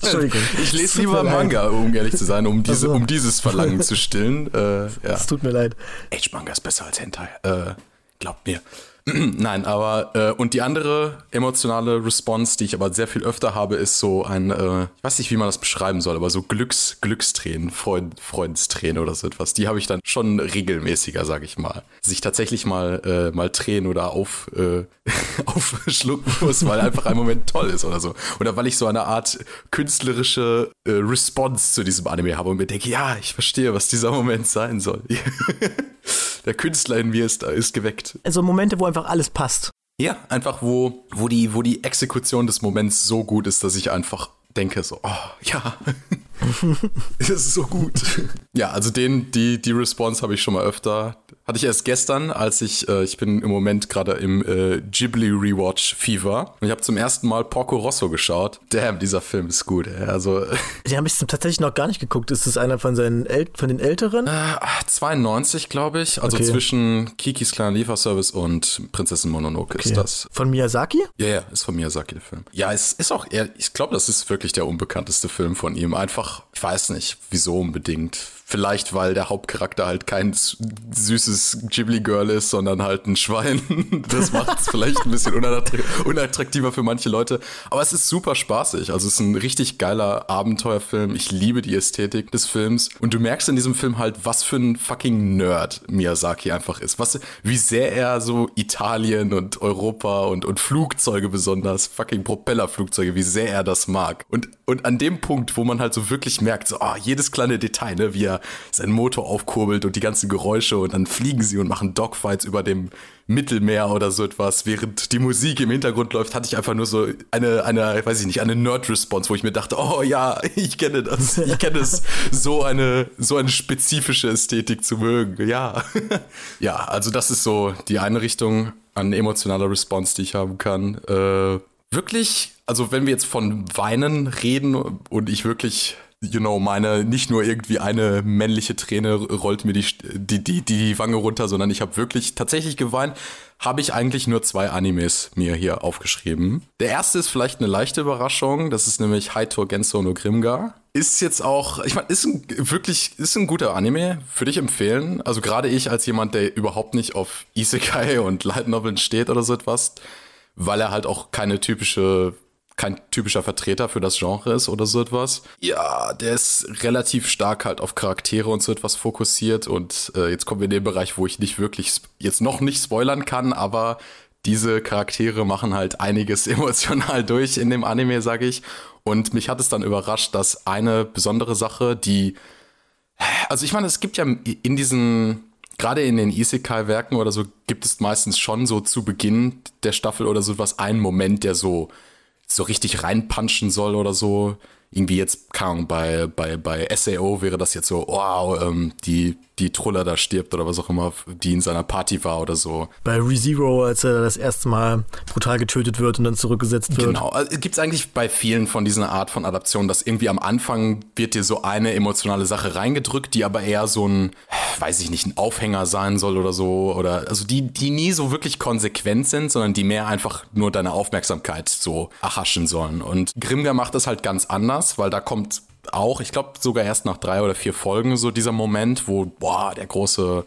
Entschuldigung. ich Es lese lieber leid. Manga, um ehrlich zu sein, um, diese, Ach so. um dieses Verlangen zu stillen. Äh, ja. Es tut mir leid. Age-Manga ist besser als Hentai. Äh, glaubt mir. Nein, aber äh, und die andere emotionale Response, die ich aber sehr viel öfter habe, ist so ein, äh, ich weiß nicht, wie man das beschreiben soll, aber so Glücks, Glückstränen, Freund, Freundstränen oder so etwas. Die habe ich dann schon regelmäßiger, sage ich mal. Sich tatsächlich mal äh, mal Tränen oder auf äh, aufschlucken muss, weil einfach ein Moment toll ist oder so. Oder weil ich so eine Art künstlerische äh, Response zu diesem Anime habe und mir denke, ja, ich verstehe, was dieser Moment sein soll. Der Künstler in mir ist, ist geweckt. Also Momente, wo einfach alles passt. Ja, einfach wo, wo, die, wo die Exekution des Moments so gut ist, dass ich einfach denke so, oh, ja, es ist so gut. Ja, also den, die, die Response habe ich schon mal öfter. Hatte ich erst gestern, als ich, äh, ich bin im Moment gerade im äh, Ghibli Rewatch Fever und ich habe zum ersten Mal Porco Rosso geschaut. Damn, dieser Film ist gut. Ey. Also Den habe ich tatsächlich noch gar nicht geguckt. Ist das einer von seinen El von den Älteren? äh, 92, glaube ich. Also Okay. zwischen Kikis kleiner Lieferservice und Prinzessin Mononoke ist das. Von Miyazaki? Ja, ja, ist von Miyazaki der Film. Ja, es ist auch eher, ich glaube, das ist wirklich der unbekannteste Film von ihm. Einfach, ich weiß nicht, wieso unbedingt. Vielleicht, weil der Hauptcharakter halt kein süßes Ghibli-Girl ist, sondern halt ein Schwein. Das macht es vielleicht ein bisschen unattraktiver für manche Leute. Aber es ist super spaßig. Also es ist ein richtig geiler Abenteuerfilm. Ich liebe die Ästhetik des Films. Und du merkst in diesem Film halt, was für ein fucking Nerd Miyazaki einfach ist. Was, wie sehr er so Italien und Europa und, und Flugzeuge besonders, fucking Propellerflugzeuge, wie sehr er das mag. Und, und an dem Punkt, wo man halt so wirklich merkt, so, oh, jedes kleine Detail, ne, wie er seinen Motor aufkurbelt und die ganzen Geräusche und dann fliegen sie und machen Dogfights über dem Mittelmeer oder so etwas, während die Musik im Hintergrund läuft, hatte ich einfach nur so eine, eine, weiß ich nicht, eine Nerd-Response, wo ich mir dachte, oh ja, ich kenne das, ich kenne es, so eine, so eine spezifische Ästhetik zu mögen, ja. ja, also das ist so die eine Richtung an emotionaler Response, die ich haben kann. Äh, wirklich, also wenn wir jetzt von Weinen reden und ich wirklich you know, meine, nicht nur irgendwie eine männliche Träne rollt mir die, die, die, die Wange runter, sondern ich habe wirklich tatsächlich geweint, habe ich eigentlich nur zwei Animes mir hier aufgeschrieben. Der erste ist vielleicht eine leichte Überraschung, das ist nämlich Haito Genso no Grimgar. Ist jetzt auch, ich meine, ist ein, wirklich, ist ein guter Anime, würde ich empfehlen. Also gerade ich als jemand, der überhaupt nicht auf Isekai und Light Noveln steht oder so etwas, weil er halt auch keine typische kein typischer Vertreter für das Genre ist oder so etwas. Ja, der ist relativ stark halt auf Charaktere und so etwas fokussiert und äh, jetzt kommen wir in den Bereich, wo ich nicht wirklich jetzt noch nicht spoilern kann, aber diese Charaktere machen halt einiges emotional durch in dem Anime, sage ich. Und mich hat es dann überrascht, dass eine besondere Sache, die also ich meine, es gibt ja in diesen gerade in den Isekai-Werken oder so gibt es meistens schon so zu Beginn der Staffel oder so was einen Moment, der so so richtig reinpunchen soll oder so. Irgendwie jetzt, keine Ahnung, bei, bei, bei SAO wäre das jetzt so, wow, ähm, die die Truller da stirbt oder was auch immer, die in seiner Party war oder so. Bei ReZero, als er das erste Mal brutal getötet wird und dann zurückgesetzt wird. Genau, also, gibt es eigentlich bei vielen von diesen Art von Adaptionen, dass irgendwie am Anfang wird dir so eine emotionale Sache reingedrückt, die aber eher so ein, weiß ich nicht, ein Aufhänger sein soll oder so, oder also die, die nie so wirklich konsequent sind, sondern die mehr einfach nur deine Aufmerksamkeit so erhaschen sollen. Und Grimgar macht das halt ganz anders, weil da kommt auch, ich glaube sogar erst nach drei oder vier Folgen so dieser Moment, wo, boah, der große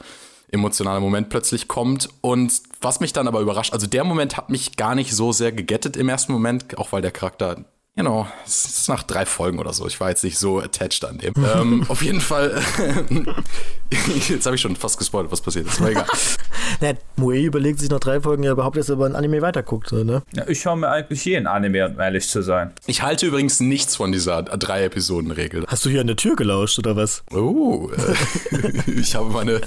emotionale Moment plötzlich kommt. Und was mich dann aber überrascht, also der Moment hat mich gar nicht so sehr gegettet im ersten Moment, auch weil der Charakter Genau, es ist nach drei Folgen oder so. Ich war jetzt nicht so attached an dem. ähm, auf jeden Fall, jetzt habe ich schon fast gespoilert, was passiert ist. Aber egal. ja, Moe überlegt sich nach drei Folgen ja überhaupt, dass er über ein Anime weiterguckt. Ne? Ja, ich schaue mir eigentlich jeden Anime, um ehrlich zu sein. Ich halte übrigens nichts von dieser Drei-Episoden-Regel. Hast du hier an der Tür gelauscht oder was? Oh, äh, ich habe meine,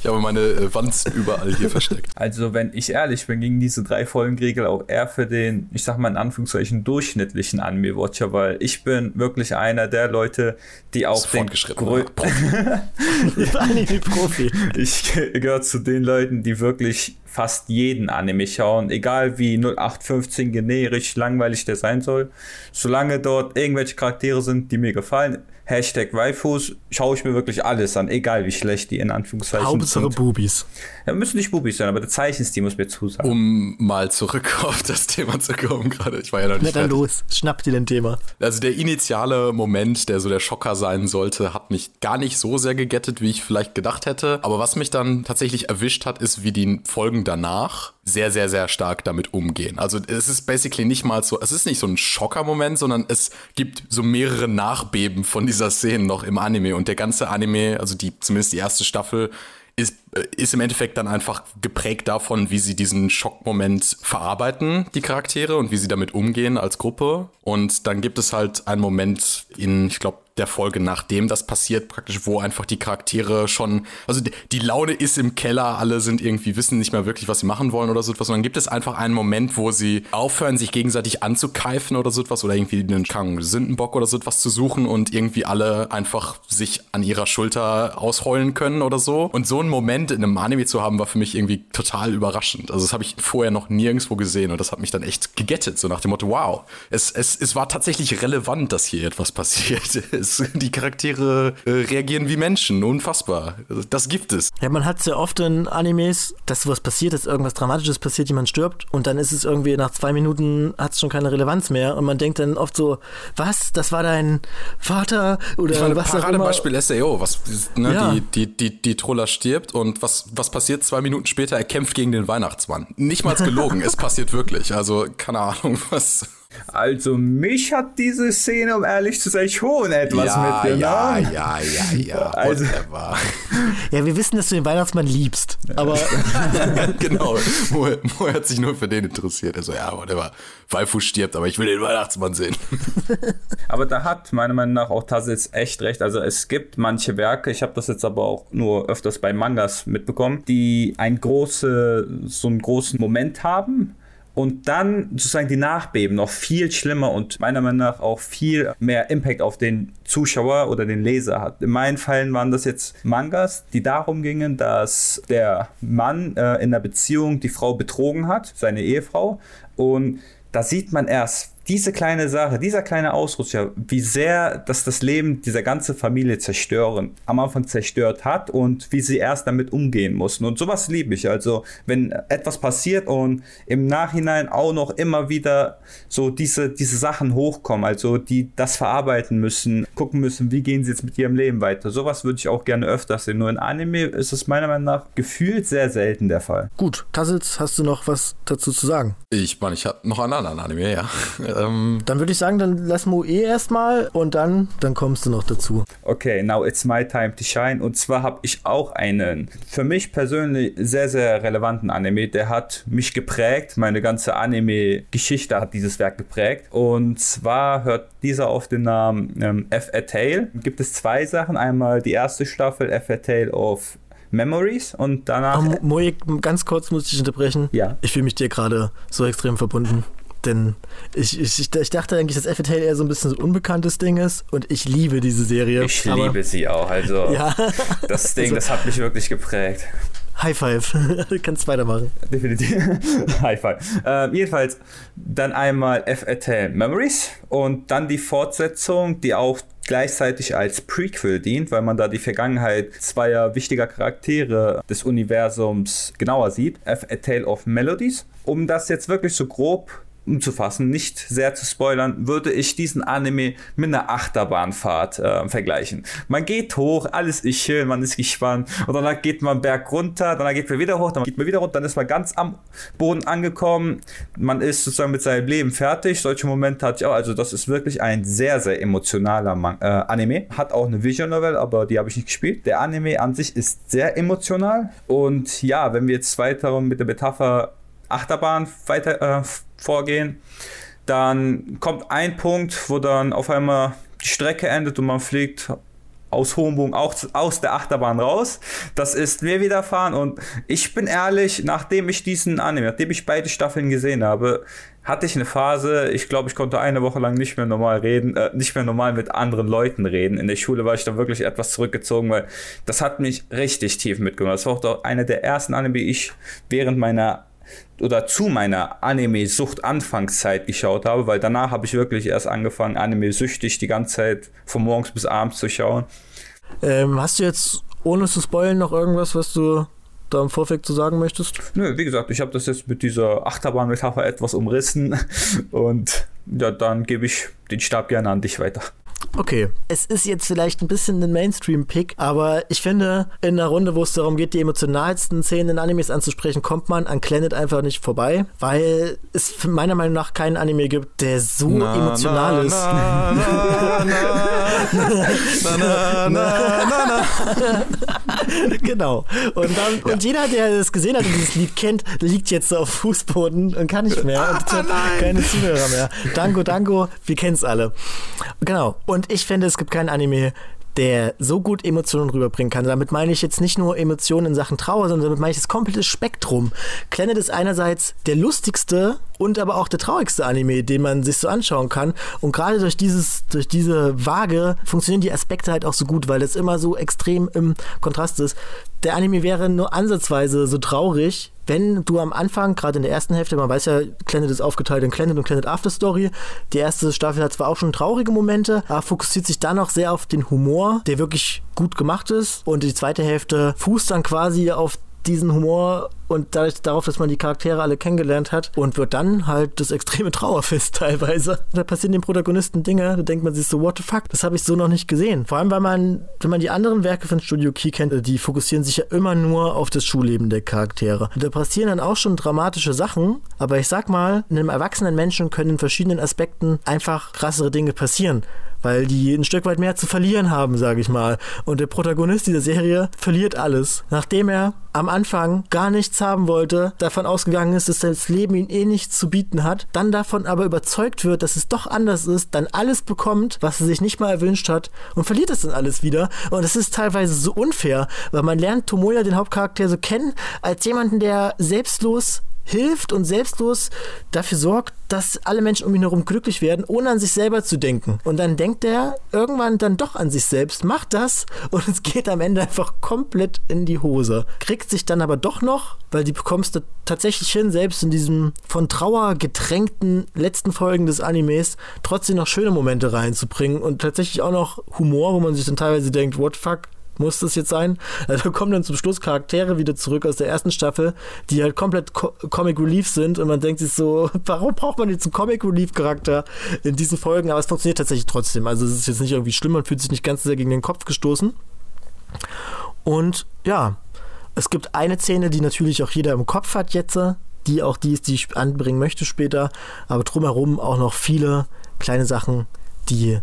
ich habe meine äh, Wanzen überall hier versteckt. Also, wenn ich ehrlich bin, ging diese Drei-Folgen-Regel auch eher für den, ich sag mal in Anführungszeichen, durchschnittlichen wirklichen Anime-Watcher, weil ich bin wirklich einer der Leute, die auch den Anime-Profi. ich gehöre zu den Leuten, die wirklich fast jeden Anime schauen, egal wie 0815 generisch langweilig der sein soll. Solange dort irgendwelche Charaktere sind, die mir gefallen, Hashtag Waifus, schaue ich mir wirklich alles an, egal wie schlecht die in Anführungszeichen Hauptsache sind. Bubis. Ja, müssen nicht Bubis sein, aber der Zeichenstil muss mir zusagen. Um mal zurück auf das Thema zu kommen gerade. Ich war ja noch nicht Na dann los, schnapp dir den Thema. Also der initiale Moment, der so der Schocker sein sollte, hat mich gar nicht so sehr gegettet, wie ich vielleicht gedacht hätte. Aber was mich dann tatsächlich erwischt hat, ist, wie die Folgen danach sehr, sehr, sehr stark damit umgehen. Also es ist basically nicht mal so, es ist nicht so ein Schocker-Moment, sondern es gibt so mehrere Nachbeben von dieser Szene noch im Anime und der ganze Anime, also die, zumindest die erste Staffel, ist, ist im Endeffekt dann einfach geprägt davon, wie sie diesen Schockmoment verarbeiten, die Charaktere, und wie sie damit umgehen als Gruppe. Und dann gibt es halt einen Moment in, ich glaube, der Folge, nachdem das passiert, praktisch, wo einfach die Charaktere schon, also die, Laune ist im Keller, alle sind irgendwie, wissen nicht mehr wirklich, was sie machen wollen oder so etwas. Und dann gibt es einfach einen Moment, wo sie aufhören, sich gegenseitig anzukeifen oder so etwas oder irgendwie einen Kang Sündenbock oder so etwas zu suchen und irgendwie alle einfach sich an ihrer Schulter ausheulen können oder so. Und so einen Moment in einem Anime zu haben, war für mich irgendwie total überraschend. Also das habe ich vorher noch nirgendwo gesehen und das hat mich dann echt gegettet, so nach dem Motto, wow, es, es, es war tatsächlich relevant, dass hier etwas passiert ist die Charaktere äh, reagieren wie Menschen, unfassbar. Das gibt es. Ja, man hat sehr oft in Animes, dass sowas passiert, dass irgendwas Dramatisches passiert, jemand stirbt und dann ist es irgendwie nach zwei Minuten hat es schon keine Relevanz mehr und man denkt dann oft so, was, das war dein Vater oder ich meine, was. Paradebeispiel SAO, was, ne, Ja. die, die, die, die Troller stirbt und was, was passiert zwei Minuten später? Er kämpft gegen den Weihnachtsmann. Nicht mal gelogen, es passiert wirklich. Also, keine Ahnung, was. Also mich hat diese Szene, um ehrlich zu sein, schon etwas ja, mitgenommen. ja, ja, ja, ja, Also- whatever. Ja, wir wissen, dass du den Weihnachtsmann liebst, aber genau. Mo, Mo hat sich nur für den interessiert. Er so, ja, whatever. Waifu stirbt, aber ich will den Weihnachtsmann sehen. Aber da hat meiner Meinung nach auch Tassels echt recht. Also es gibt manche Werke, ich habe das jetzt aber auch nur öfters bei Mangas mitbekommen, die ein große, so einen großen Moment haben. Und dann sozusagen die Nachbeben noch viel schlimmer und meiner Meinung nach auch viel mehr Impact auf den Zuschauer oder den Leser hat. In meinen Fällen waren das jetzt Mangas, die darum gingen, dass der Mann äh, in der Beziehung die Frau betrogen hat, seine Ehefrau. Und da sieht man erst diese kleine Sache, dieser kleine Ausrutscher, wie sehr das das Leben dieser ganzen Familie zerstören, am Anfang zerstört hat und wie sie erst damit umgehen mussten. Und sowas liebe ich. Also, wenn etwas passiert und im Nachhinein auch noch immer wieder so diese, diese Sachen hochkommen, also die das verarbeiten müssen, gucken müssen, wie gehen sie jetzt mit ihrem Leben weiter. Sowas würde ich auch gerne öfter sehen. Nur in Anime ist es meiner Meinung nach gefühlt sehr selten der Fall. gut. Tassels, hast du noch was dazu zu sagen? Ich meine, ich habe noch einen anderen Anime, ja. Ähm, Dann würde ich sagen, dann lass Mo eh erstmal und dann, dann kommst du noch dazu. Okay, now it's my time to shine. Und zwar habe ich auch einen für mich persönlich sehr, sehr relevanten Anime. Der hat mich geprägt. Meine ganze Anime-Geschichte hat dieses Werk geprägt. Und zwar hört dieser auf den Namen ähm, F.A. Tale. Gibt es zwei Sachen. Einmal die erste Staffel F.A. Tale of Memories und danach. Oh, Mo- Moik, ganz kurz muss ich dich unterbrechen. Ja. Ich fühle mich dir gerade so extrem verbunden. Denn ich, ich, ich dachte eigentlich, dass. Tale eher so ein bisschen so ein unbekanntes Ding ist und ich liebe diese Serie. ich liebe sie auch. Also, Ja, das Ding, Also- das hat mich wirklich geprägt. High Five. du kannst weitermachen. Definitiv. High five. Ähm, jedenfalls dann einmal FATL Memories und dann die Fortsetzung, die auch gleichzeitig als Prequel dient, weil man da die Vergangenheit zweier wichtiger Charaktere des Universums genauer sieht. A Tale of Melodies. Um das jetzt wirklich so grob umzufassen, nicht sehr zu spoilern, würde ich diesen Anime mit einer Achterbahnfahrt äh, vergleichen. Man geht hoch, alles ist schön, man ist gespannt und dann geht man berg runter, dann geht man wieder hoch, dann geht man wieder runter, dann ist man ganz am Boden angekommen, man ist sozusagen mit seinem Leben fertig. Solche Momente hatte ich auch, also das ist wirklich ein sehr, sehr emotionaler Man äh, Anime. Hat auch eine Visual Novel, aber die habe ich nicht gespielt. Der Anime an sich ist sehr emotional und ja, wenn wir jetzt weiter mit der Metapher Achterbahn weiter äh, vorgehen, dann kommt ein Punkt, wo dann auf einmal die Strecke endet und man fliegt aus Bogen auch aus der Achterbahn raus. Das ist mir widerfahren und ich bin ehrlich, nachdem ich diesen Anime, nachdem ich beide Staffeln gesehen habe, hatte ich eine Phase, ich glaube, ich konnte eine Woche lang nicht mehr normal reden, äh, nicht mehr normal mit anderen Leuten reden. In der Schule war ich da wirklich etwas zurückgezogen, weil das hat mich richtig tief mitgenommen. Das war auch einer der ersten Anime, die ich während meiner oder zu meiner Anime-Sucht Anfangszeit geschaut habe, weil danach habe ich wirklich erst angefangen, Anime-süchtig die ganze Zeit von morgens bis abends zu schauen. Ähm, hast du jetzt, ohne zu spoilen, noch irgendwas, was du da im Vorfeld zu sagen möchtest? Nö, wie gesagt, ich habe das jetzt mit dieser Achterbahn-Metapher etwas umrissen und ja, dann gebe ich den Stab gerne an dich weiter. Okay, es ist jetzt vielleicht ein bisschen ein Mainstream-Pick, aber ich finde, in einer Runde, wo es darum geht, die emotionalsten Szenen in Animes anzusprechen, kommt man an Planet einfach nicht vorbei, weil es meiner Meinung nach keinen Anime gibt, der so emotional ist. Na, na, na, na, na, na, na. genau. Und, dann, und jeder, der das gesehen hat und dieses Lied kennt, liegt jetzt auf Fußboden und kann nicht mehr. Und hat keine Zuhörer mehr. Dango, Dango, wir kennen es alle. Genau. Und ich finde, es gibt keinen Anime, der so gut Emotionen rüberbringen kann. Damit meine ich jetzt nicht nur Emotionen in Sachen Trauer, sondern damit meine ich das komplette Spektrum. Planet ist einerseits der lustigste und aber auch der traurigste Anime, den man sich so anschauen kann. Und gerade durch dieses, durch diese Waage funktionieren die Aspekte halt auch so gut, weil das immer so extrem im Kontrast ist. Der Anime wäre nur ansatzweise so traurig, wenn du am Anfang, gerade in der ersten Hälfte, man weiß ja, Planet ist aufgeteilt in Planet und Planet After Story. Die erste Staffel hat zwar auch schon traurige Momente, aber fokussiert sich dann auch sehr auf den Humor, der wirklich gut gemacht ist. Und die zweite Hälfte fußt dann quasi auf diesen Humor und dadurch darauf, dass man die Charaktere alle kennengelernt hat und wird dann halt das extreme Trauerfest teilweise. Da passieren den Protagonisten Dinge, da denkt man sich so, what the fuck, das habe ich so noch nicht gesehen. Vor allem, weil man, wenn man die anderen Werke von Studio Key kennt, die fokussieren sich ja immer nur auf das Schulleben der Charaktere. Da passieren dann auch schon dramatische Sachen, aber ich sag mal, einem erwachsenen Menschen können in verschiedenen Aspekten einfach krassere Dinge passieren weil die ein Stück weit mehr zu verlieren haben, sage ich mal. Und der Protagonist dieser Serie verliert alles, nachdem er am Anfang gar nichts haben wollte, davon ausgegangen ist, dass das Leben ihn eh nichts zu bieten hat, dann davon aber überzeugt wird, dass es doch anders ist, dann alles bekommt, was er sich nicht mal erwünscht hat und verliert es dann alles wieder. Und es ist teilweise so unfair, weil man lernt Tomoya, den Hauptcharakter, so kennen als jemanden, der selbstlos hilft und selbstlos dafür sorgt, dass alle Menschen um ihn herum glücklich werden, ohne an sich selber zu denken. Und dann denkt er irgendwann dann doch an sich selbst, macht das und es geht am Ende einfach komplett in die Hose. Kriegt sich dann aber doch noch, weil die bekommst du tatsächlich hin, selbst in diesem von Trauer getränkten letzten Folgen des Animes, trotzdem noch schöne Momente reinzubringen und tatsächlich auch noch Humor, wo man sich dann teilweise denkt, what fuck, muss das jetzt sein? Also kommen dann zum Schluss Charaktere wieder zurück aus der ersten Staffel, die halt komplett Co Comic Relief sind und man denkt sich so, warum braucht man jetzt einen Comic Relief Charakter in diesen Folgen? Aber es funktioniert tatsächlich trotzdem. Also es ist jetzt nicht irgendwie schlimm, man fühlt sich nicht ganz sehr gegen den Kopf gestoßen. Und ja, es gibt eine Szene, die natürlich auch jeder im Kopf hat jetzt, die auch die ist, die ich anbringen möchte später, aber drumherum auch noch viele kleine Sachen, die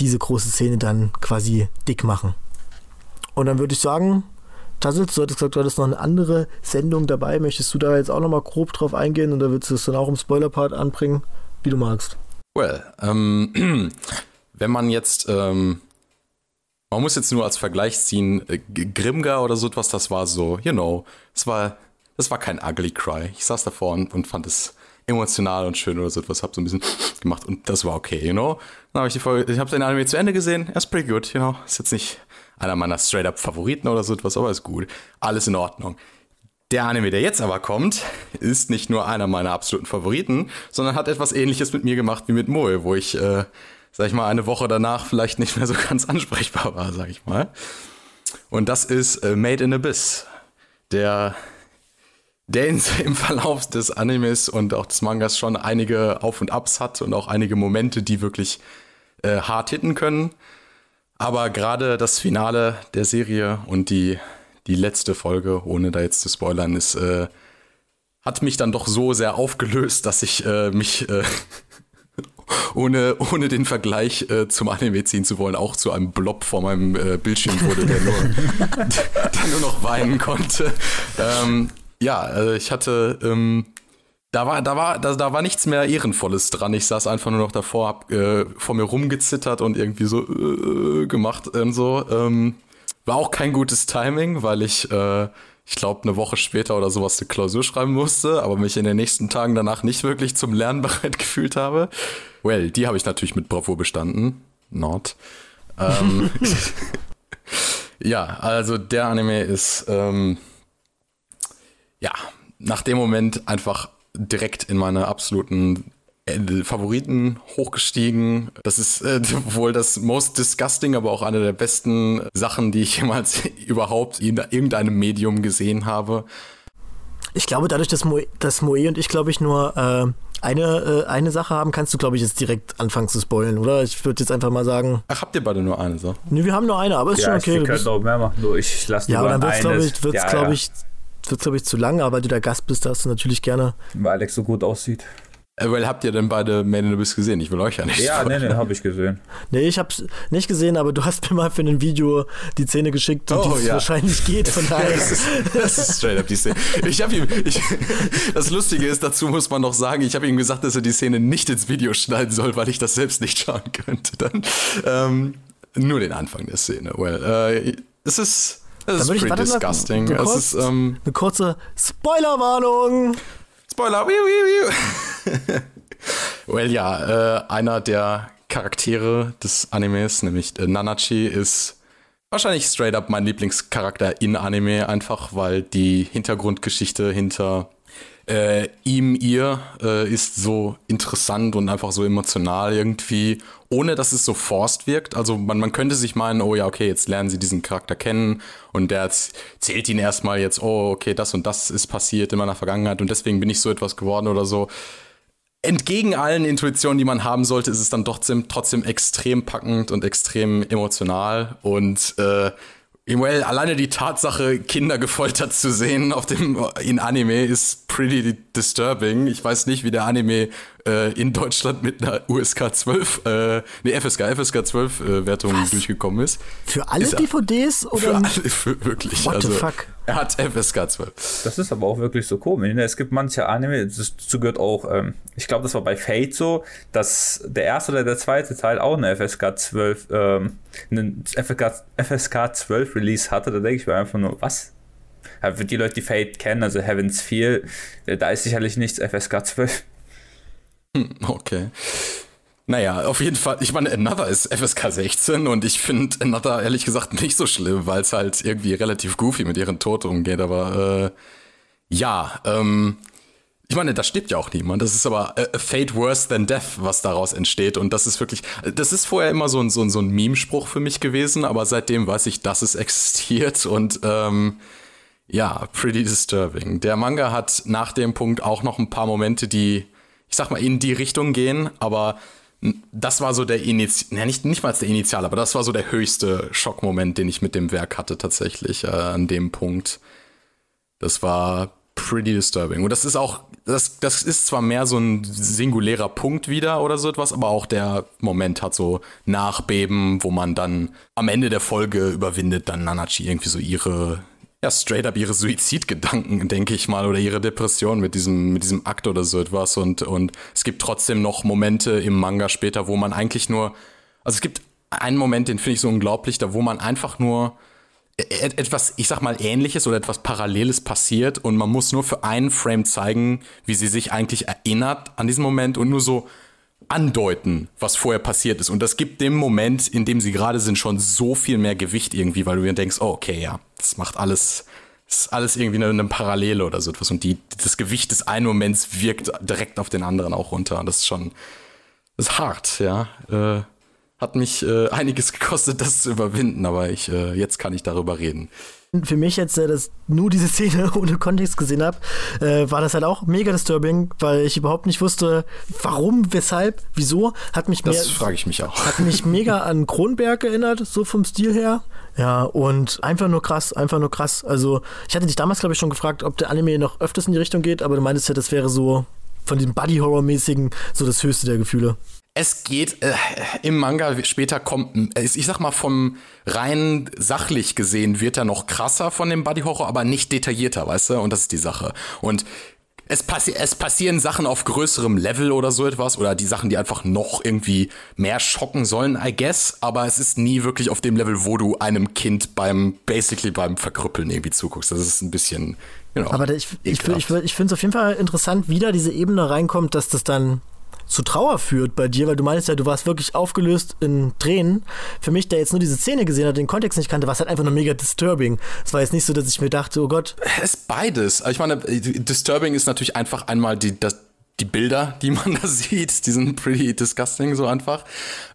diese große Szene dann quasi dick machen. Und dann würde ich sagen, Tassels, du hattest gesagt, du hattest noch eine andere Sendung dabei. Möchtest du da jetzt auch nochmal grob drauf eingehen oder willst du es dann auch im Spoiler-Part anbringen, wie du magst? Well, ähm, wenn man jetzt, ähm, man muss jetzt nur als Vergleich ziehen, äh, Grimgar oder so etwas, das war so, you know, es war, das war kein ugly cry. Ich saß davor und, und fand es emotional und schön oder so etwas, hab so ein bisschen gemacht und das war okay, you know. Dann habe ich die Folge, ich habe den Anime zu Ende gesehen, er ist pretty good, you know, ist jetzt nicht einer meiner straight-up Favoriten oder so etwas, aber ist gut. Alles in Ordnung. Der Anime, der jetzt aber kommt, ist nicht nur einer meiner absoluten Favoriten, sondern hat etwas ähnliches mit mir gemacht wie mit Moe, wo ich, äh, sag ich mal, eine Woche danach vielleicht nicht mehr so ganz ansprechbar war, sag ich mal. Und das ist äh, Made in Abyss. Der, der im Verlauf des Animes und auch des Mangas schon einige Auf- und Abs hat und auch einige Momente, die wirklich äh, hart hitten können. Aber gerade das Finale der Serie und die, die letzte Folge, ohne da jetzt zu spoilern, ist, äh, hat mich dann doch so sehr aufgelöst, dass ich äh, mich, äh, ohne, ohne den Vergleich äh, zum Anime ziehen zu wollen, auch zu einem Blob vor meinem äh, Bildschirm wurde, der nur, der nur noch weinen konnte. Ähm, ja, also ich hatte ähm, da war, da war, da, da war nichts mehr Ehrenvolles dran. Ich saß einfach nur noch davor, hab äh, vor mir rumgezittert und irgendwie so äh, gemacht und so. Ähm, war auch kein gutes Timing, weil ich, äh, ich glaube, eine Woche später oder sowas eine Klausur schreiben musste, aber mich in den nächsten Tagen danach nicht wirklich zum Lernen bereit gefühlt habe. Well, die habe ich natürlich mit Bravo bestanden. Not. Ähm, ja, also der Anime ist, ähm, ja, nach dem Moment einfach direkt in meine absoluten äh, Favoriten hochgestiegen. Das ist äh, wohl das most disgusting, aber auch eine der besten Sachen, die ich jemals überhaupt in irgendeinem Medium gesehen habe. Ich glaube, dadurch, dass Moe, dass Moe und ich, glaube ich, nur äh, eine, äh, eine Sache haben, kannst du, glaube ich, jetzt direkt anfangen zu spoilen, oder? Ich würde jetzt einfach mal sagen. Ach, habt ihr beide nur eine, so? Nee, wir haben nur eine, aber ist ja, schon okay. Wir können auch mehr machen, nur ich lasse Ja, aber dann wird es, glaube ich, wird's, ja, glaub ich wird, glaube ich, zu lang, aber weil du der Gast bist, darfst du natürlich gerne. Weil Alex so gut aussieht. Äh, weil habt ihr denn beide Man in the Abyss gesehen? Ich will euch ja nicht. Ja, nee, nee, habe ich gesehen. Nee, ich hab's nicht gesehen, aber du hast mir mal für ein Video die Szene geschickt, die oh, ja. wahrscheinlich geht. Von daher. Das, ist, das ist straight up die Szene. Ich habe ihm, ich, das Lustige ist, dazu muss man noch sagen, ich habe ihm gesagt, dass er die Szene nicht ins Video schneiden soll, weil ich das selbst nicht schauen könnte. Dann ähm, nur den Anfang der Szene. Well, äh, es ist das ist pretty disgusting. Mal, kurz, ist, ähm, eine kurze Spoilerwarnung. Spoiler. Wiu, wiu, wiu. well, ja, äh, einer der Charaktere des Animes, nämlich äh, Nanachi, ist wahrscheinlich straight up mein Lieblingscharakter in Anime, einfach weil die Hintergrundgeschichte hinter äh, ihm, ihr äh, ist so interessant und einfach so emotional irgendwie, ohne dass es so forced wirkt. Also man, man könnte sich meinen, oh ja, okay, jetzt lernen sie diesen Charakter kennen und der zählt ihn erstmal jetzt, oh, okay, das und das ist passiert in meiner Vergangenheit und deswegen bin ich so etwas geworden oder so. Entgegen allen Intuitionen, die man haben sollte, ist es dann trotzdem, trotzdem extrem packend und extrem emotional und äh, Well, alleine die Tatsache, Kinder gefoltert zu sehen auf dem, in Anime ist pretty disturbing. Ich weiß nicht, wie der Anime äh, in Deutschland mit einer USK 12, äh, nee, FSK, FSK 12 äh, Wertung Was? durchgekommen ist. Für alle ist DVDs oder? Für alle, für, wirklich. What also, the fuck? Er hat FSK 12. Das ist aber auch wirklich so komisch. Ne? Es gibt manche Anime, dazu gehört auch, ähm, ich glaube, das war bei Fate so, dass der erste oder der zweite Teil auch eine FSK 12, ähm, einen FSK, FSK 12 Release hatte. Da denke ich mir einfach nur, was? Ja, für die Leute, die Fate kennen, also Heaven's Feel, äh, da ist sicherlich nichts FSK 12. Hm, okay. Naja, auf jeden Fall. Ich meine, Another ist FSK 16 und ich finde Another ehrlich gesagt nicht so schlimm, weil es halt irgendwie relativ goofy mit ihren Tod umgeht. Aber äh, ja, ähm, ich meine, da stirbt ja auch niemand. Das ist aber a fate worse than death, was daraus entsteht. Und das ist wirklich, das ist vorher immer so ein, so ein, so ein Meme-Spruch für mich gewesen, aber seitdem weiß ich, dass es existiert und ähm, ja, pretty disturbing. Der Manga hat nach dem Punkt auch noch ein paar Momente, die, ich sag mal, in die Richtung gehen, aber das war so der Initial, ja, nicht, nicht mal der Initial, aber das war so der höchste Schockmoment, den ich mit dem Werk hatte tatsächlich äh, an dem Punkt. Das war pretty disturbing. Und das ist auch, das, das ist zwar mehr so ein singulärer Punkt wieder oder so etwas, aber auch der Moment hat so Nachbeben, wo man dann am Ende der Folge überwindet dann Nanachi irgendwie so ihre ja, straight up ihre Suizidgedanken, denke ich mal, oder ihre Depression mit diesem, mit diesem Akt oder so etwas. Und, und es gibt trotzdem noch Momente im Manga später, wo man eigentlich nur, also es gibt einen Moment, den finde ich so unglaublich, da wo man einfach nur e-, e-, etwas, ich sag mal, ähnliches oder etwas Paralleles passiert und man muss nur für einen Frame zeigen, wie sie sich eigentlich erinnert an diesen Moment und nur so andeuten, was vorher passiert ist. Und das gibt dem Moment, in dem sie gerade sind, schon so viel mehr Gewicht irgendwie, weil du dir denkst, oh, okay, ja, das macht alles, ist alles irgendwie eine, eine Parallele oder so etwas. Und die, das Gewicht des einen Moments wirkt direkt auf den anderen auch runter. Und das ist schon, das ist hart, ja. Äh, hat mich äh, einiges gekostet, das zu überwinden, aber ich, äh, jetzt kann ich darüber reden für mich jetzt, äh, dass nur diese Szene ohne Kontext gesehen habe, äh, war das halt auch mega disturbing, weil ich überhaupt nicht wusste, warum, weshalb, wieso. Hat mich das frage ich mich auch. Hat mich mega an Kronberg erinnert, so vom Stil her. Ja, und einfach nur krass, einfach nur krass. Also, ich hatte dich damals, glaube ich, schon gefragt, ob der Anime noch öfters in die Richtung geht, aber du meintest ja, das wäre so von dem Buddy-Horror-mäßigen so das höchste der Gefühle. Es geht äh, im Manga später kommt, ich sag mal vom rein sachlich gesehen wird er noch krasser von dem Body Horror, aber nicht detaillierter, weißt du? Und das ist die Sache. Und es, passi es passieren Sachen auf größerem Level oder so etwas oder die Sachen, die einfach noch irgendwie mehr schocken sollen, I guess. Aber es ist nie wirklich auf dem Level, wo du einem Kind beim basically beim Verkrüppeln irgendwie zuguckst. Das ist ein bisschen know, aber ich, ich, ich, ich finde es auf jeden Fall interessant, wie da diese Ebene reinkommt, dass das dann zu Trauer führt bei dir, weil du meinst ja, du warst wirklich aufgelöst in Tränen. Für mich, der jetzt nur diese Szene gesehen hat, den Kontext nicht kannte, war es halt einfach nur mega disturbing. Es war jetzt nicht so, dass ich mir dachte, oh Gott. Es ist beides. Ich meine, disturbing ist natürlich einfach einmal die, das, die Bilder, die man da sieht, die sind pretty disgusting so einfach.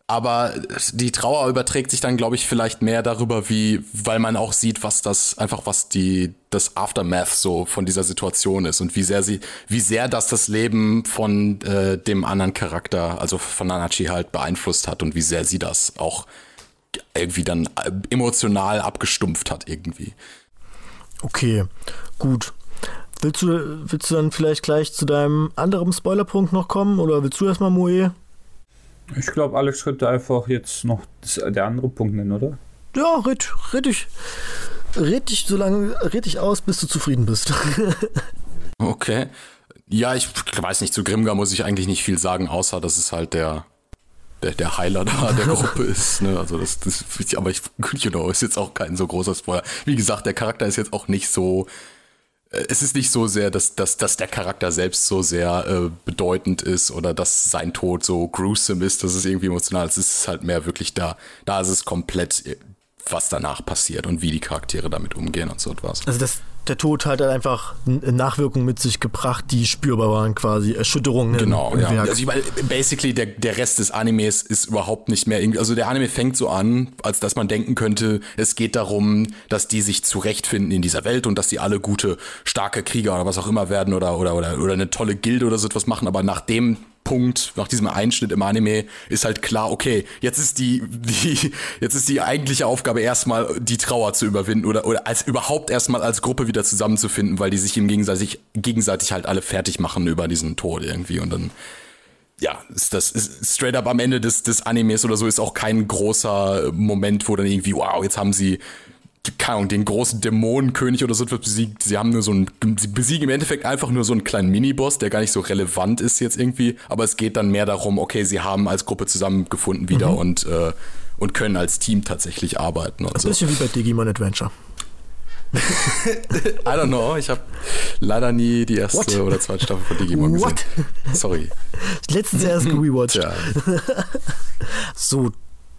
Aber die Trauer überträgt sich dann, glaube ich, vielleicht mehr darüber, wie, weil man auch sieht, was das, einfach was die, das Aftermath so von dieser Situation ist und wie sehr sie, wie sehr das das Leben von äh, dem anderen Charakter, also von Nanachi halt beeinflusst hat und wie sehr sie das auch irgendwie dann äh, emotional abgestumpft hat irgendwie. Okay, gut. Willst du, willst du dann vielleicht gleich zu deinem anderen Spoilerpunkt noch kommen oder willst du erstmal Moe? Ich glaube, Alex könnte einfach jetzt noch das, der andere Punkt nennen, oder? Ja, red, red dich. Red dich so lange, red dich aus, bis du zufrieden bist. okay. Ja, ich weiß nicht, zu Grimgar muss ich eigentlich nicht viel sagen, außer dass es halt der, der, der Heiler da der Gruppe ist. Ne? Also das, das, aber ich, you know, ist jetzt auch kein so großer Spoiler. Wie gesagt, der Charakter ist jetzt auch nicht so es ist nicht so sehr, dass, dass, dass der Charakter selbst so sehr äh, bedeutend ist oder dass sein Tod so gruesome ist, dass es irgendwie emotional ist. Es ist halt mehr wirklich da. Da ist es komplett äh, was danach passiert und wie die Charaktere damit umgehen und so etwas. Also das, der Tod hat halt einfach Nachwirkungen mit sich gebracht, die spürbar waren quasi, Erschütterungen. Genau, im, im ja. Werk. Also ich meine, basically der, der Rest des Animes ist überhaupt nicht mehr irgendwie, also der Anime fängt so an, als dass man denken könnte, es geht darum, dass die sich zurechtfinden in dieser Welt und dass die alle gute, starke Krieger oder was auch immer werden oder, oder, oder, oder eine tolle Gilde oder so etwas machen, aber nachdem Punkt, nach diesem Einschnitt im Anime, ist halt klar, okay, jetzt ist die, die, jetzt ist die eigentliche Aufgabe erstmal die Trauer zu überwinden oder, oder als überhaupt erstmal als Gruppe wieder zusammenzufinden, weil die sich im gegenseitig, gegenseitig halt alle fertig machen über diesen Tod irgendwie und dann, ja, ist das ist straight up am Ende des, des Animes oder so ist auch kein großer Moment, wo dann irgendwie, wow, jetzt haben sie keine Ahnung, den großen Dämonenkönig oder so etwas besiegt. Sie haben nur so einen, sie besiegen im Endeffekt einfach nur so einen kleinen Miniboss, der gar nicht so relevant ist jetzt irgendwie. Aber es geht dann mehr darum, okay, sie haben als Gruppe zusammengefunden wieder mhm. und, äh, und können als Team tatsächlich arbeiten und Ein so. bisschen wie bei Digimon Adventure. I don't know. Ich habe leider nie die erste What? oder zweite Staffel von Digimon gesehen. What? Sorry. Letztens erst gerewatcht. Ja. so,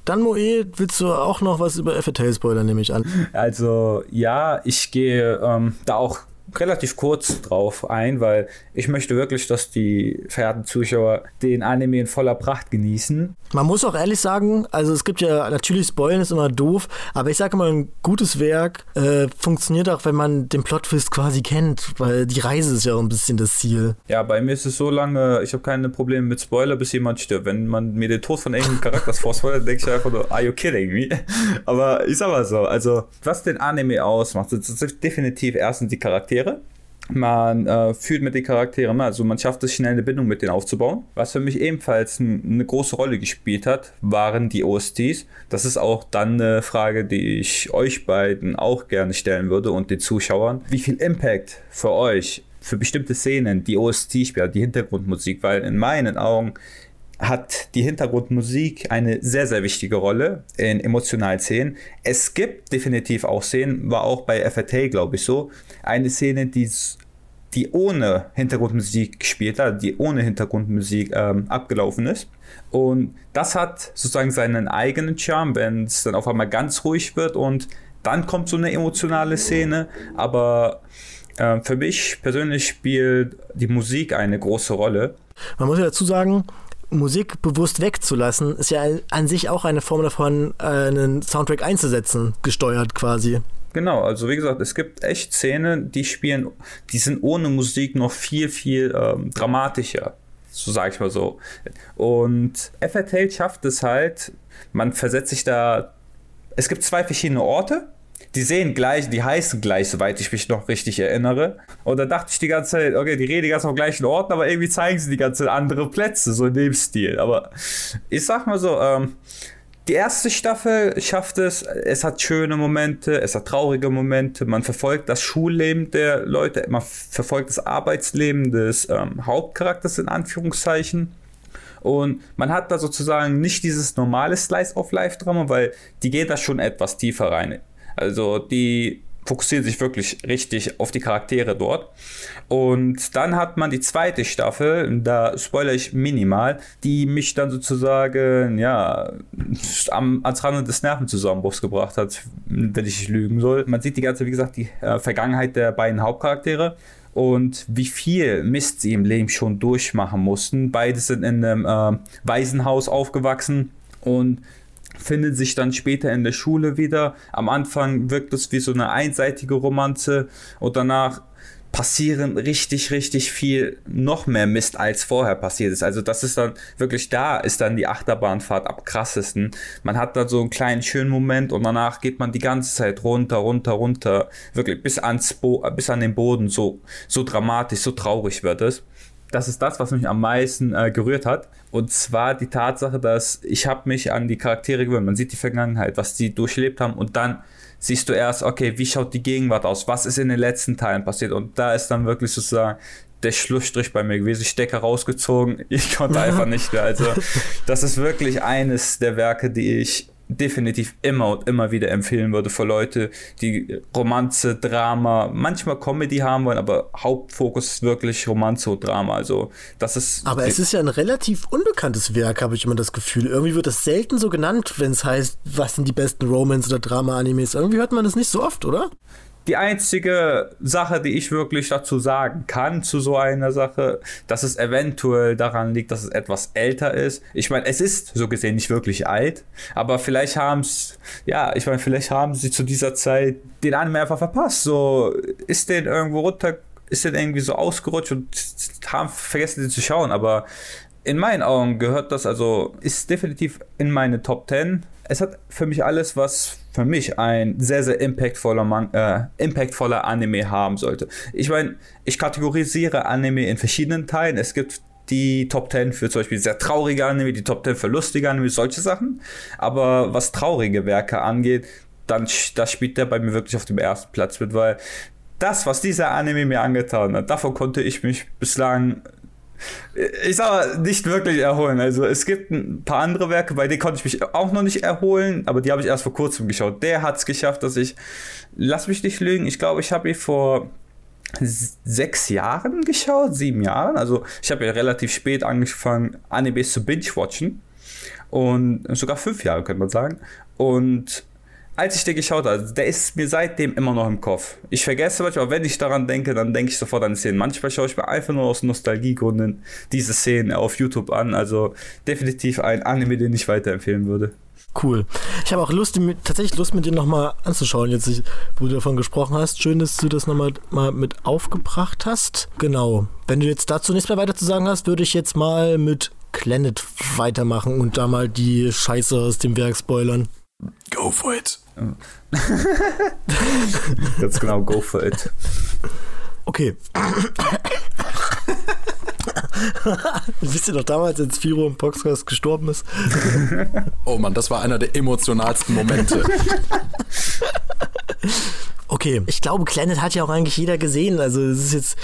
dann, Moe, willst du auch noch was über FTL spoilern, nehme ich an? Also, ja, ich gehe ähm, da auch relativ kurz drauf ein, weil ich möchte wirklich, dass die verehrten Zuschauer den Anime in voller Pracht genießen. Man muss auch ehrlich sagen, also es gibt ja natürlich Spoilen ist immer doof, aber ich sage immer, ein gutes Werk äh, funktioniert auch, wenn man den Plottwist quasi kennt, weil die Reise ist ja auch ein bisschen das Ziel. Ja, bei mir ist es so lange, ich habe keine Probleme mit Spoiler, bis jemand stirbt. Wenn man mir den Tod von irgendeinem Charakter vorspoilert, denke ich einfach nur, are you kidding me? Aber ich sag mal so, also was den Anime ausmacht, das ist definitiv erstens die Charaktere Charaktere. Man äh, fühlt mit den Charakteren, also man schafft es schnell eine Bindung mit denen aufzubauen. Was für mich ebenfalls eine große Rolle gespielt hat, waren die OSTs. Das ist auch dann eine Frage, die ich euch beiden auch gerne stellen würde und den Zuschauern. Wie viel Impact für euch, für bestimmte Szenen, die OST spielt, die Hintergrundmusik, weil in meinen Augen hat die Hintergrundmusik eine sehr, sehr wichtige Rolle in emotionalen Szenen. Es gibt definitiv auch Szenen, war auch bei FRT, glaube ich, so, eine Szene, die, die ohne Hintergrundmusik gespielt hat, die ohne Hintergrundmusik ähm, abgelaufen ist. Und das hat sozusagen seinen eigenen Charme, wenn es dann auf einmal ganz ruhig wird und dann kommt so eine emotionale Szene, aber äh, für mich persönlich spielt die Musik eine große Rolle. Man muss ja dazu sagen, Musik bewusst wegzulassen, ist ja an sich auch eine Form davon, äh, einen Soundtrack einzusetzen, gesteuert quasi. Genau, also wie gesagt, es gibt echt Szenen, die spielen, die sind ohne Musik noch viel, viel ähm, dramatischer. So sage ich mal so. Und FRTL schafft es halt, man versetzt sich da. Es gibt zwei verschiedene Orte die sehen gleich, die heißen gleich, soweit ich mich noch richtig erinnere. Und da dachte ich die ganze Zeit, okay, die reden die ganze am gleichen Ort, aber irgendwie zeigen sie die ganze Zeit andere Plätze, so in dem Stil. Aber ich sag mal so, ähm, die erste Staffel schafft es, es hat schöne Momente, es hat traurige Momente, man verfolgt das Schulleben der Leute, man verfolgt das Arbeitsleben des ähm, Hauptcharakters in Anführungszeichen. Und man hat da sozusagen nicht dieses normale Slice-of-Life-Drama, weil die geht da schon etwas tiefer rein. Also die fokussieren sich wirklich richtig auf die Charaktere dort. Und dann hat man die zweite Staffel, da spoilere ich minimal, die mich dann sozusagen, ja, am, ans Rande des Nervenzusammenbruchs gebracht hat, wenn ich nicht lügen soll. Man sieht die ganze, wie gesagt, die äh, Vergangenheit der beiden Hauptcharaktere und wie viel Mist sie im Leben schon durchmachen mussten. Beide sind in einem äh, Waisenhaus aufgewachsen und finden sich dann später in der Schule wieder. Am Anfang wirkt es wie so eine einseitige Romanze und danach passieren richtig, richtig viel noch mehr Mist als vorher passiert ist. Also das ist dann wirklich da, ist dann die Achterbahnfahrt am krassesten. Man hat dann so einen kleinen schönen Moment und danach geht man die ganze Zeit runter, runter, runter, wirklich bis ans Bo bis an den Boden. So, so dramatisch, so traurig wird es das ist das, was mich am meisten äh, gerührt hat. Und zwar die Tatsache, dass ich habe mich an die Charaktere gewöhnt. Man sieht die Vergangenheit, was die durchlebt haben und dann siehst du erst, okay, wie schaut die Gegenwart aus? Was ist in den letzten Teilen passiert? Und da ist dann wirklich sozusagen der Schlussstrich bei mir gewesen. Stecker rausgezogen. Ich konnte einfach nicht mehr. Also, das ist wirklich eines der Werke, die ich definitiv immer und immer wieder empfehlen würde für Leute, die Romanze, Drama, manchmal Comedy haben wollen, aber Hauptfokus ist wirklich Romanze und Drama. Also das ist. Aber es ist ja ein relativ unbekanntes Werk, habe ich immer das Gefühl. Irgendwie wird das selten so genannt, wenn es heißt, was sind die besten Romance- oder Drama-Animes. Irgendwie hört man das nicht so oft, oder? Die einzige Sache, die ich wirklich dazu sagen kann, zu so einer Sache, dass es eventuell daran liegt, dass es etwas älter ist. Ich meine, es ist so gesehen nicht wirklich alt, aber vielleicht haben es, ja, ich meine, vielleicht haben sie zu dieser Zeit den Anime einfach verpasst. So, ist den irgendwo runter, ist den irgendwie so ausgerutscht und haben vergessen, den zu schauen, aber in meinen Augen gehört das also, ist definitiv in meine Top 10 es hat für mich alles, was für mich ein sehr, sehr impactvoller, Man äh, impactvoller Anime haben sollte. Ich meine, ich kategorisiere Anime in verschiedenen Teilen. Es gibt die Top 10 für zum Beispiel sehr traurige Anime, die Top 10 für lustige Anime, solche Sachen. Aber was traurige Werke angeht, dann das spielt der bei mir wirklich auf dem ersten Platz mit, weil das, was dieser Anime mir angetan hat, davon konnte ich mich bislang ich sag mal, nicht wirklich erholen. Also es gibt ein paar andere Werke, bei denen konnte ich mich auch noch nicht erholen, aber die habe ich erst vor kurzem geschaut. Der hat es geschafft, dass ich, lass mich nicht lügen, ich glaube, ich habe ihn vor sechs Jahren geschaut, sieben Jahren. Also ich habe ja relativ spät angefangen, Animes zu binge-watchen. Und sogar fünf Jahre, könnte man sagen. Und als ich den geschaut habe, der ist mir seitdem immer noch im Kopf. Ich vergesse manchmal, wenn ich daran denke, dann denke ich sofort an die Szenen. Manchmal schaue ich mir einfach nur aus Nostalgiegründen diese Szenen auf YouTube an. Also definitiv ein Anime, den ich weiterempfehlen würde. Cool. Ich habe auch Lust, tatsächlich Lust, mit dir nochmal anzuschauen, jetzt, wo du davon gesprochen hast. Schön, dass du das nochmal mal mit aufgebracht hast. Genau. Wenn du jetzt dazu nichts mehr weiter zu sagen hast, würde ich jetzt mal mit Planet weitermachen und da mal die Scheiße aus dem Werk spoilern. Go for it. Ganz genau, go for it. Okay. Wisst ihr noch damals, als Firo im Podcast gestorben ist? oh Mann, das war einer der emotionalsten Momente. Okay, ich glaube, Planet hat ja auch eigentlich jeder gesehen. Also es ist jetzt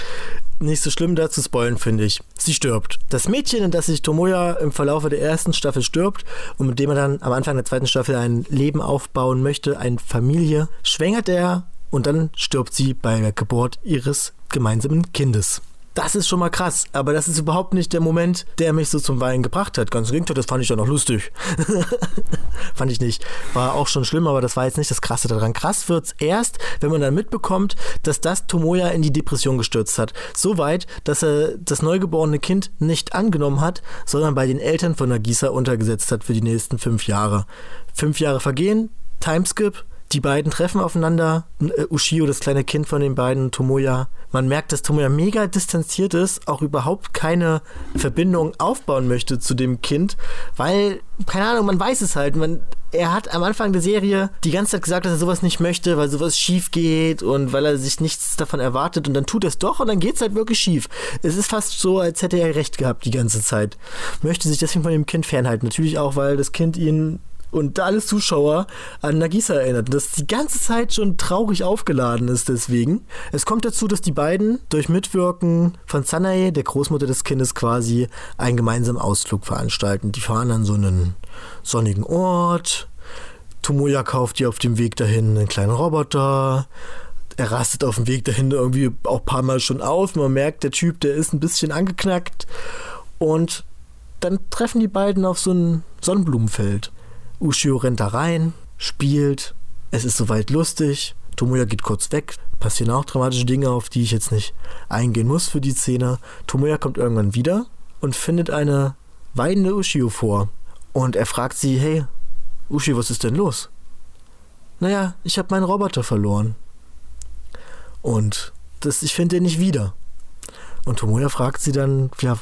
nicht so schlimm, da zu spoilen, finde ich. Sie stirbt. Das Mädchen, in das sich Tomoya im Verlauf der ersten Staffel stirbt und mit dem er dann am Anfang der zweiten Staffel ein Leben aufbauen möchte, eine Familie, schwängert er und dann stirbt sie bei der Geburt ihres gemeinsamen Kindes. Das ist schon mal krass, aber das ist überhaupt nicht der Moment, der mich so zum Weinen gebracht hat. Ganz im Gegenteil, das fand ich ja noch lustig. fand ich nicht. War auch schon schlimm, aber das war jetzt nicht das Krasse daran. Krass wird's erst, wenn man dann mitbekommt, dass das Tomoya in die Depression gestürzt hat. So weit, dass er das neugeborene Kind nicht angenommen hat, sondern bei den Eltern von Nagisa untergesetzt hat für die nächsten fünf Jahre. Fünf Jahre vergehen, Timeskip, die beiden treffen aufeinander. Äh, Ushio, das kleine Kind von den beiden, Tomoya. Man merkt, dass Tomoya mega distanziert ist, auch überhaupt keine Verbindung aufbauen möchte zu dem Kind, weil, keine Ahnung, man weiß es halt. Man, er hat am Anfang der Serie die ganze Zeit gesagt, dass er sowas nicht möchte, weil sowas schief geht und weil er sich nichts davon erwartet und dann tut er es doch und dann geht es halt wirklich schief. Es ist fast so, als hätte er recht gehabt die ganze Zeit. Möchte sich deswegen von dem Kind fernhalten. Natürlich auch, weil das Kind ihn und alle Zuschauer an Nagisa erinnert. Das die ganze Zeit schon traurig aufgeladen ist deswegen. Es kommt dazu, dass die beiden durch Mitwirken von Sanae, der Großmutter des Kindes, quasi einen gemeinsamen Ausflug veranstalten. Die fahren an so einen sonnigen Ort. Tomoya kauft ihr auf dem Weg dahin einen kleinen Roboter. Er rastet auf dem Weg dahin irgendwie auch ein paar Mal schon auf. Man merkt, der Typ, der ist ein bisschen angeknackt. Und dann treffen die beiden auf so ein Sonnenblumenfeld. Ushio rennt da rein, spielt, es ist soweit lustig. Tomoya geht kurz weg, passieren auch dramatische Dinge, auf die ich jetzt nicht eingehen muss für die Szene. Tomoya kommt irgendwann wieder und findet eine weinende Ushio vor. Und er fragt sie, hey, Ushio, was ist denn los? Naja, ich habe meinen Roboter verloren. Und das, ich finde den nicht wieder. Und Tomoya fragt sie dann, ja,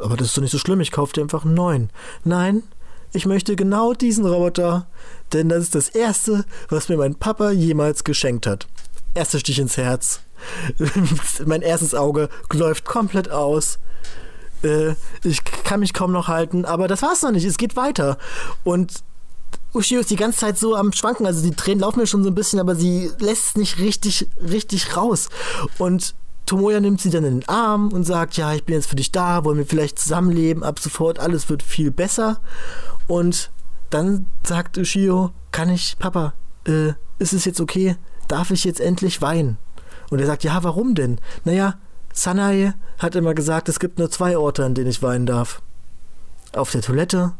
aber das ist doch nicht so schlimm, ich kaufe dir einfach einen neuen. Nein, ich möchte genau diesen Roboter, denn das ist das Erste, was mir mein Papa jemals geschenkt hat. Erster Stich ins Herz. mein erstes Auge läuft komplett aus. Äh, ich kann mich kaum noch halten, aber das war's noch nicht. Es geht weiter. Und Ushio ist die ganze Zeit so am Schwanken. Also die Tränen laufen mir schon so ein bisschen, aber sie lässt es nicht richtig, richtig raus. Und Tomoya nimmt sie dann in den Arm und sagt, ja, ich bin jetzt für dich da, wollen wir vielleicht zusammenleben, ab sofort alles wird viel besser. Und dann sagt Ushio, kann ich, Papa, äh, ist es jetzt okay? Darf ich jetzt endlich weinen? Und er sagt, ja, warum denn? Naja, Sanae hat immer gesagt, es gibt nur zwei Orte, an denen ich weinen darf. Auf der Toilette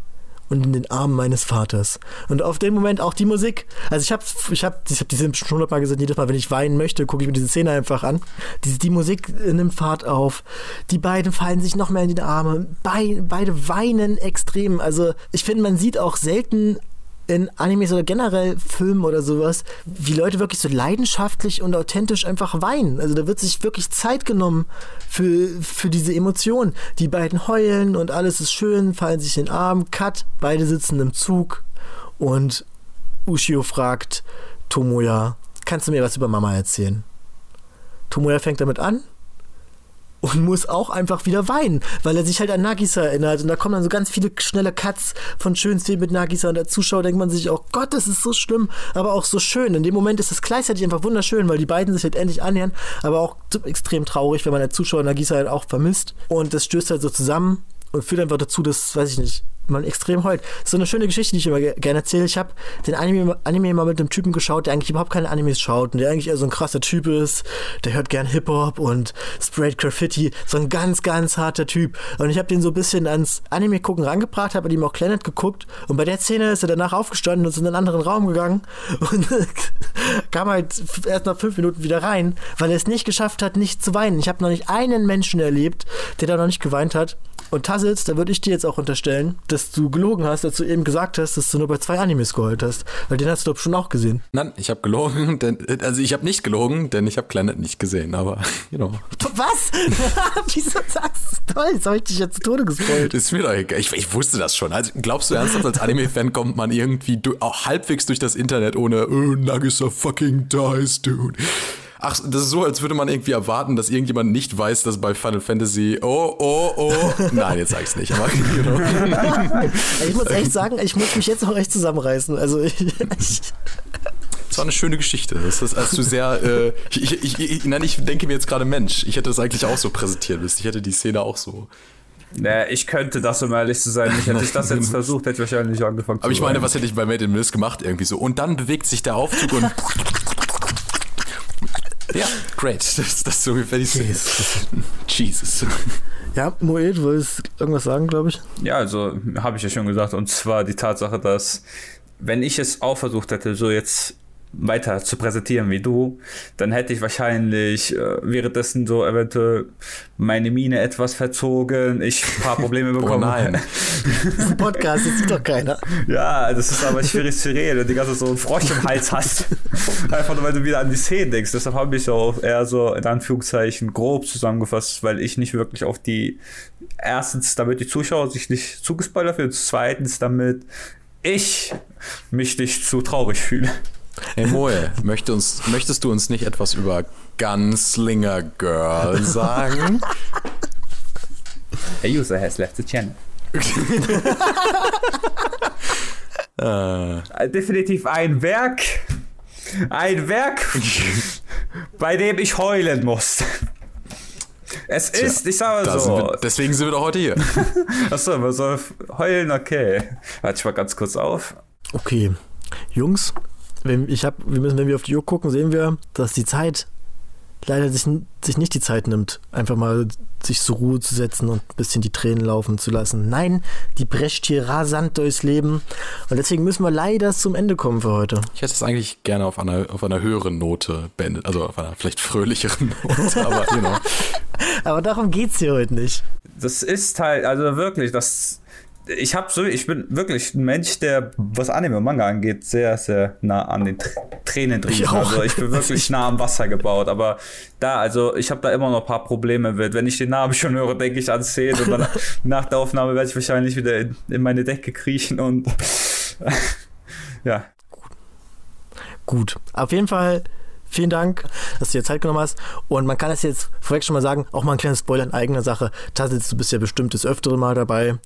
und in den Armen meines Vaters. Und auf dem Moment auch die Musik. Also ich habe ich hab, ich hab die Simpsons schon hundertmal gesehen, jedes Mal, wenn ich weinen möchte, gucke ich mir diese Szene einfach an. Die, die Musik nimmt Fahrt auf. Die beiden fallen sich noch mehr in die Arme. Be beide weinen extrem. Also ich finde, man sieht auch selten in Animes oder generell Filmen oder sowas, wie Leute wirklich so leidenschaftlich und authentisch einfach weinen. Also da wird sich wirklich Zeit genommen für, für diese Emotionen. Die beiden heulen und alles ist schön, fallen sich in den Arm, Cut, beide sitzen im Zug und Ushio fragt Tomoya, kannst du mir was über Mama erzählen? Tomoya fängt damit an und muss auch einfach wieder weinen, weil er sich halt an Nagisa erinnert. Und da kommen dann so ganz viele schnelle Cuts von schönen Szenen mit Nagisa und der Zuschauer denkt man sich, oh Gott, das ist so schlimm, aber auch so schön. In dem Moment ist es gleichzeitig einfach wunderschön, weil die beiden sich halt endlich annähern, aber auch extrem traurig, wenn man der Zuschauer Nagisa halt auch vermisst. Und das stößt halt so zusammen und führt einfach dazu, dass, weiß ich nicht, man extrem heult. So eine schöne Geschichte, die ich immer gerne erzähle. Ich habe den Anime, Anime mal mit einem Typen geschaut, der eigentlich überhaupt keine Animes schaut und der eigentlich eher so ein krasser Typ ist. Der hört gern Hip-Hop und Sprayed Graffiti. So ein ganz, ganz harter Typ. Und ich habe den so ein bisschen ans Anime gucken rangebracht, habe ihm auch Planet geguckt und bei der Szene ist er danach aufgestanden und ist in einen anderen Raum gegangen und kam halt erst nach fünf Minuten wieder rein, weil er es nicht geschafft hat, nicht zu weinen. Ich habe noch nicht einen Menschen erlebt, der da noch nicht geweint hat. Und Tassels, da würde ich dir jetzt auch unterstellen, dass du gelogen hast, als du eben gesagt hast, dass du nur bei zwei Animes geheult hast. Weil den hast du doch schon auch gesehen. Nein, ich habe gelogen, denn, also ich habe nicht gelogen, denn ich habe Planet nicht gesehen, aber, you know. Was? Wieso sagst du toll? Jetzt habe ich dich jetzt zu Tode gespoilt. Ist mir doch egal. Ich, ich, wusste das schon. Also glaubst du ernsthaft, als Anime-Fan kommt man irgendwie auch halbwegs durch das Internet ohne, oh, Nagisa fucking dies, dude. Ach, das ist so, als würde man irgendwie erwarten, dass irgendjemand nicht weiß, dass bei Final Fantasy, oh, oh, oh. Nein, jetzt sag ich's nicht. Aber, know. ich muss echt sagen, ich muss mich jetzt auch echt zusammenreißen. Also ich, ich das war eine schöne Geschichte. Das ist als du sehr. Äh, ich, ich, ich, nein, ich denke mir jetzt gerade Mensch. Ich hätte das eigentlich auch so präsentieren müssen. Ich hätte die Szene auch so. Naja, ich könnte das, um ehrlich zu sein. Ich hätte ich das jetzt versucht, hätte ich wahrscheinlich angefangen Aber ich meine, was hätte ich bei Made in Miss gemacht? Irgendwie so. Und dann bewegt sich der Aufzug und. Ja, great. Das, das ist so ungefähr die Szene. Jesus. Ja, Moed, du wolltest irgendwas sagen, glaube ich? Ja, also habe ich ja schon gesagt. Und zwar die Tatsache, dass wenn ich es auch versucht hätte, so jetzt weiter zu präsentieren wie du, dann hätte ich wahrscheinlich äh, währenddessen so eventuell meine Miene etwas verzogen, ich ein paar Probleme bekommen. oh nein. das ist ein Podcast, das sieht doch keiner. Ja, das ist aber schwierig zu reden, wenn du die ganze so einen Frosch im Hals hast. Einfach nur, weil du wieder an die Szene denkst. Deshalb habe ich auch eher so in Anführungszeichen grob zusammengefasst, weil ich nicht wirklich auf die erstens, damit die Zuschauer sich nicht zugespoilert fühlen, zweitens, damit ich mich nicht zu traurig fühle. Hey Moe, möchte uns, möchtest du uns nicht etwas über Gunslinger Girl sagen? A user has left the channel. äh. Definitiv ein Werk. Ein Werk, bei dem ich heulen muss. Es Tja, ist, ich sage so. Sind wir, deswegen sind wir doch heute hier. Achso, man soll heulen, okay. Warte ich mal ganz kurz auf. Okay. Jungs, wenn, ich hab, wir müssen, wenn wir auf die Uhr gucken, sehen wir, dass die Zeit leider sich, sich nicht die Zeit nimmt, einfach mal sich zur Ruhe zu setzen und ein bisschen die Tränen laufen zu lassen. Nein, die prescht hier rasant durchs Leben. Und deswegen müssen wir leider zum Ende kommen für heute. Ich hätte es eigentlich gerne auf einer, auf einer höheren Note beendet, also auf einer vielleicht fröhlicheren Note, aber you know. Aber darum geht es hier heute nicht. Das ist halt, also wirklich, das ich habe so, ich bin wirklich ein Mensch, der, was Anime und Manga angeht, sehr, sehr nah an den Tränen drin. Ich also ich bin wirklich nah am Wasser gebaut. Aber da, also ich habe da immer noch ein paar Probleme mit. Wenn ich den Namen schon höre, denke ich an Szenen und dann nach der Aufnahme werde ich wahrscheinlich wieder in, in meine Decke kriechen und ja. Gut. Auf jeden Fall vielen Dank, dass du dir Zeit genommen hast. Und man kann es jetzt vorweg schon mal sagen, auch mal ein kleines Spoiler in eigener Sache. Tassitz, du bist ja bestimmt das öftere Mal dabei.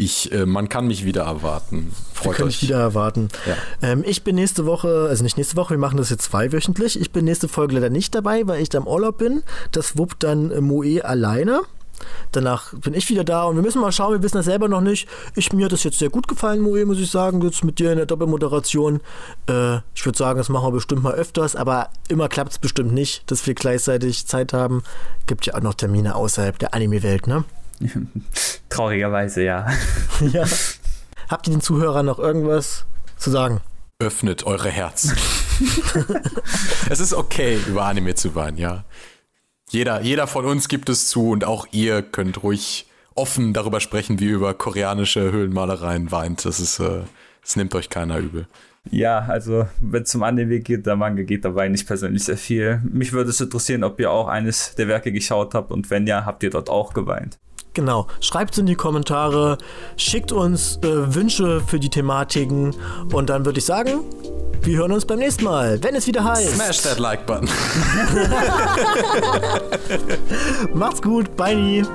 Ich, äh, man kann mich wieder erwarten. Freut kann euch. wieder erwarten. Ja. Ähm, ich bin nächste Woche, also nicht nächste Woche, wir machen das jetzt zweiwöchentlich. Ich bin nächste Folge leider nicht dabei, weil ich da im Urlaub bin. Das wuppt dann Moe alleine. Danach bin ich wieder da und wir müssen mal schauen, wir wissen das selber noch nicht. Ich, mir hat das jetzt sehr gut gefallen, Moe, muss ich sagen, jetzt mit dir in der Doppelmoderation. Äh, ich würde sagen, das machen wir bestimmt mal öfters, aber immer klappt es bestimmt nicht, dass wir gleichzeitig Zeit haben. Gibt ja auch noch Termine außerhalb der Anime-Welt, ne? Traurigerweise, ja. ja. Habt ihr den Zuhörern noch irgendwas zu sagen? Öffnet eure Herzen. es ist okay, über Anime zu weinen, ja. Jeder, jeder von uns gibt es zu und auch ihr könnt ruhig offen darüber sprechen, wie ihr über koreanische Höhlenmalereien weint. Das ist, äh, das nimmt euch keiner übel. Ja, also wenn es zum Anime geht, der Manga geht, da weine ich persönlich sehr viel. Mich würde es interessieren, ob ihr auch eines der Werke geschaut habt und wenn ja, habt ihr dort auch geweint. Genau. Schreibt es in die Kommentare, schickt uns äh, Wünsche für die Thematiken und dann würde ich sagen, wir hören uns beim nächsten Mal, wenn es wieder heißt. Smash that Like-Button. Macht's gut, bye.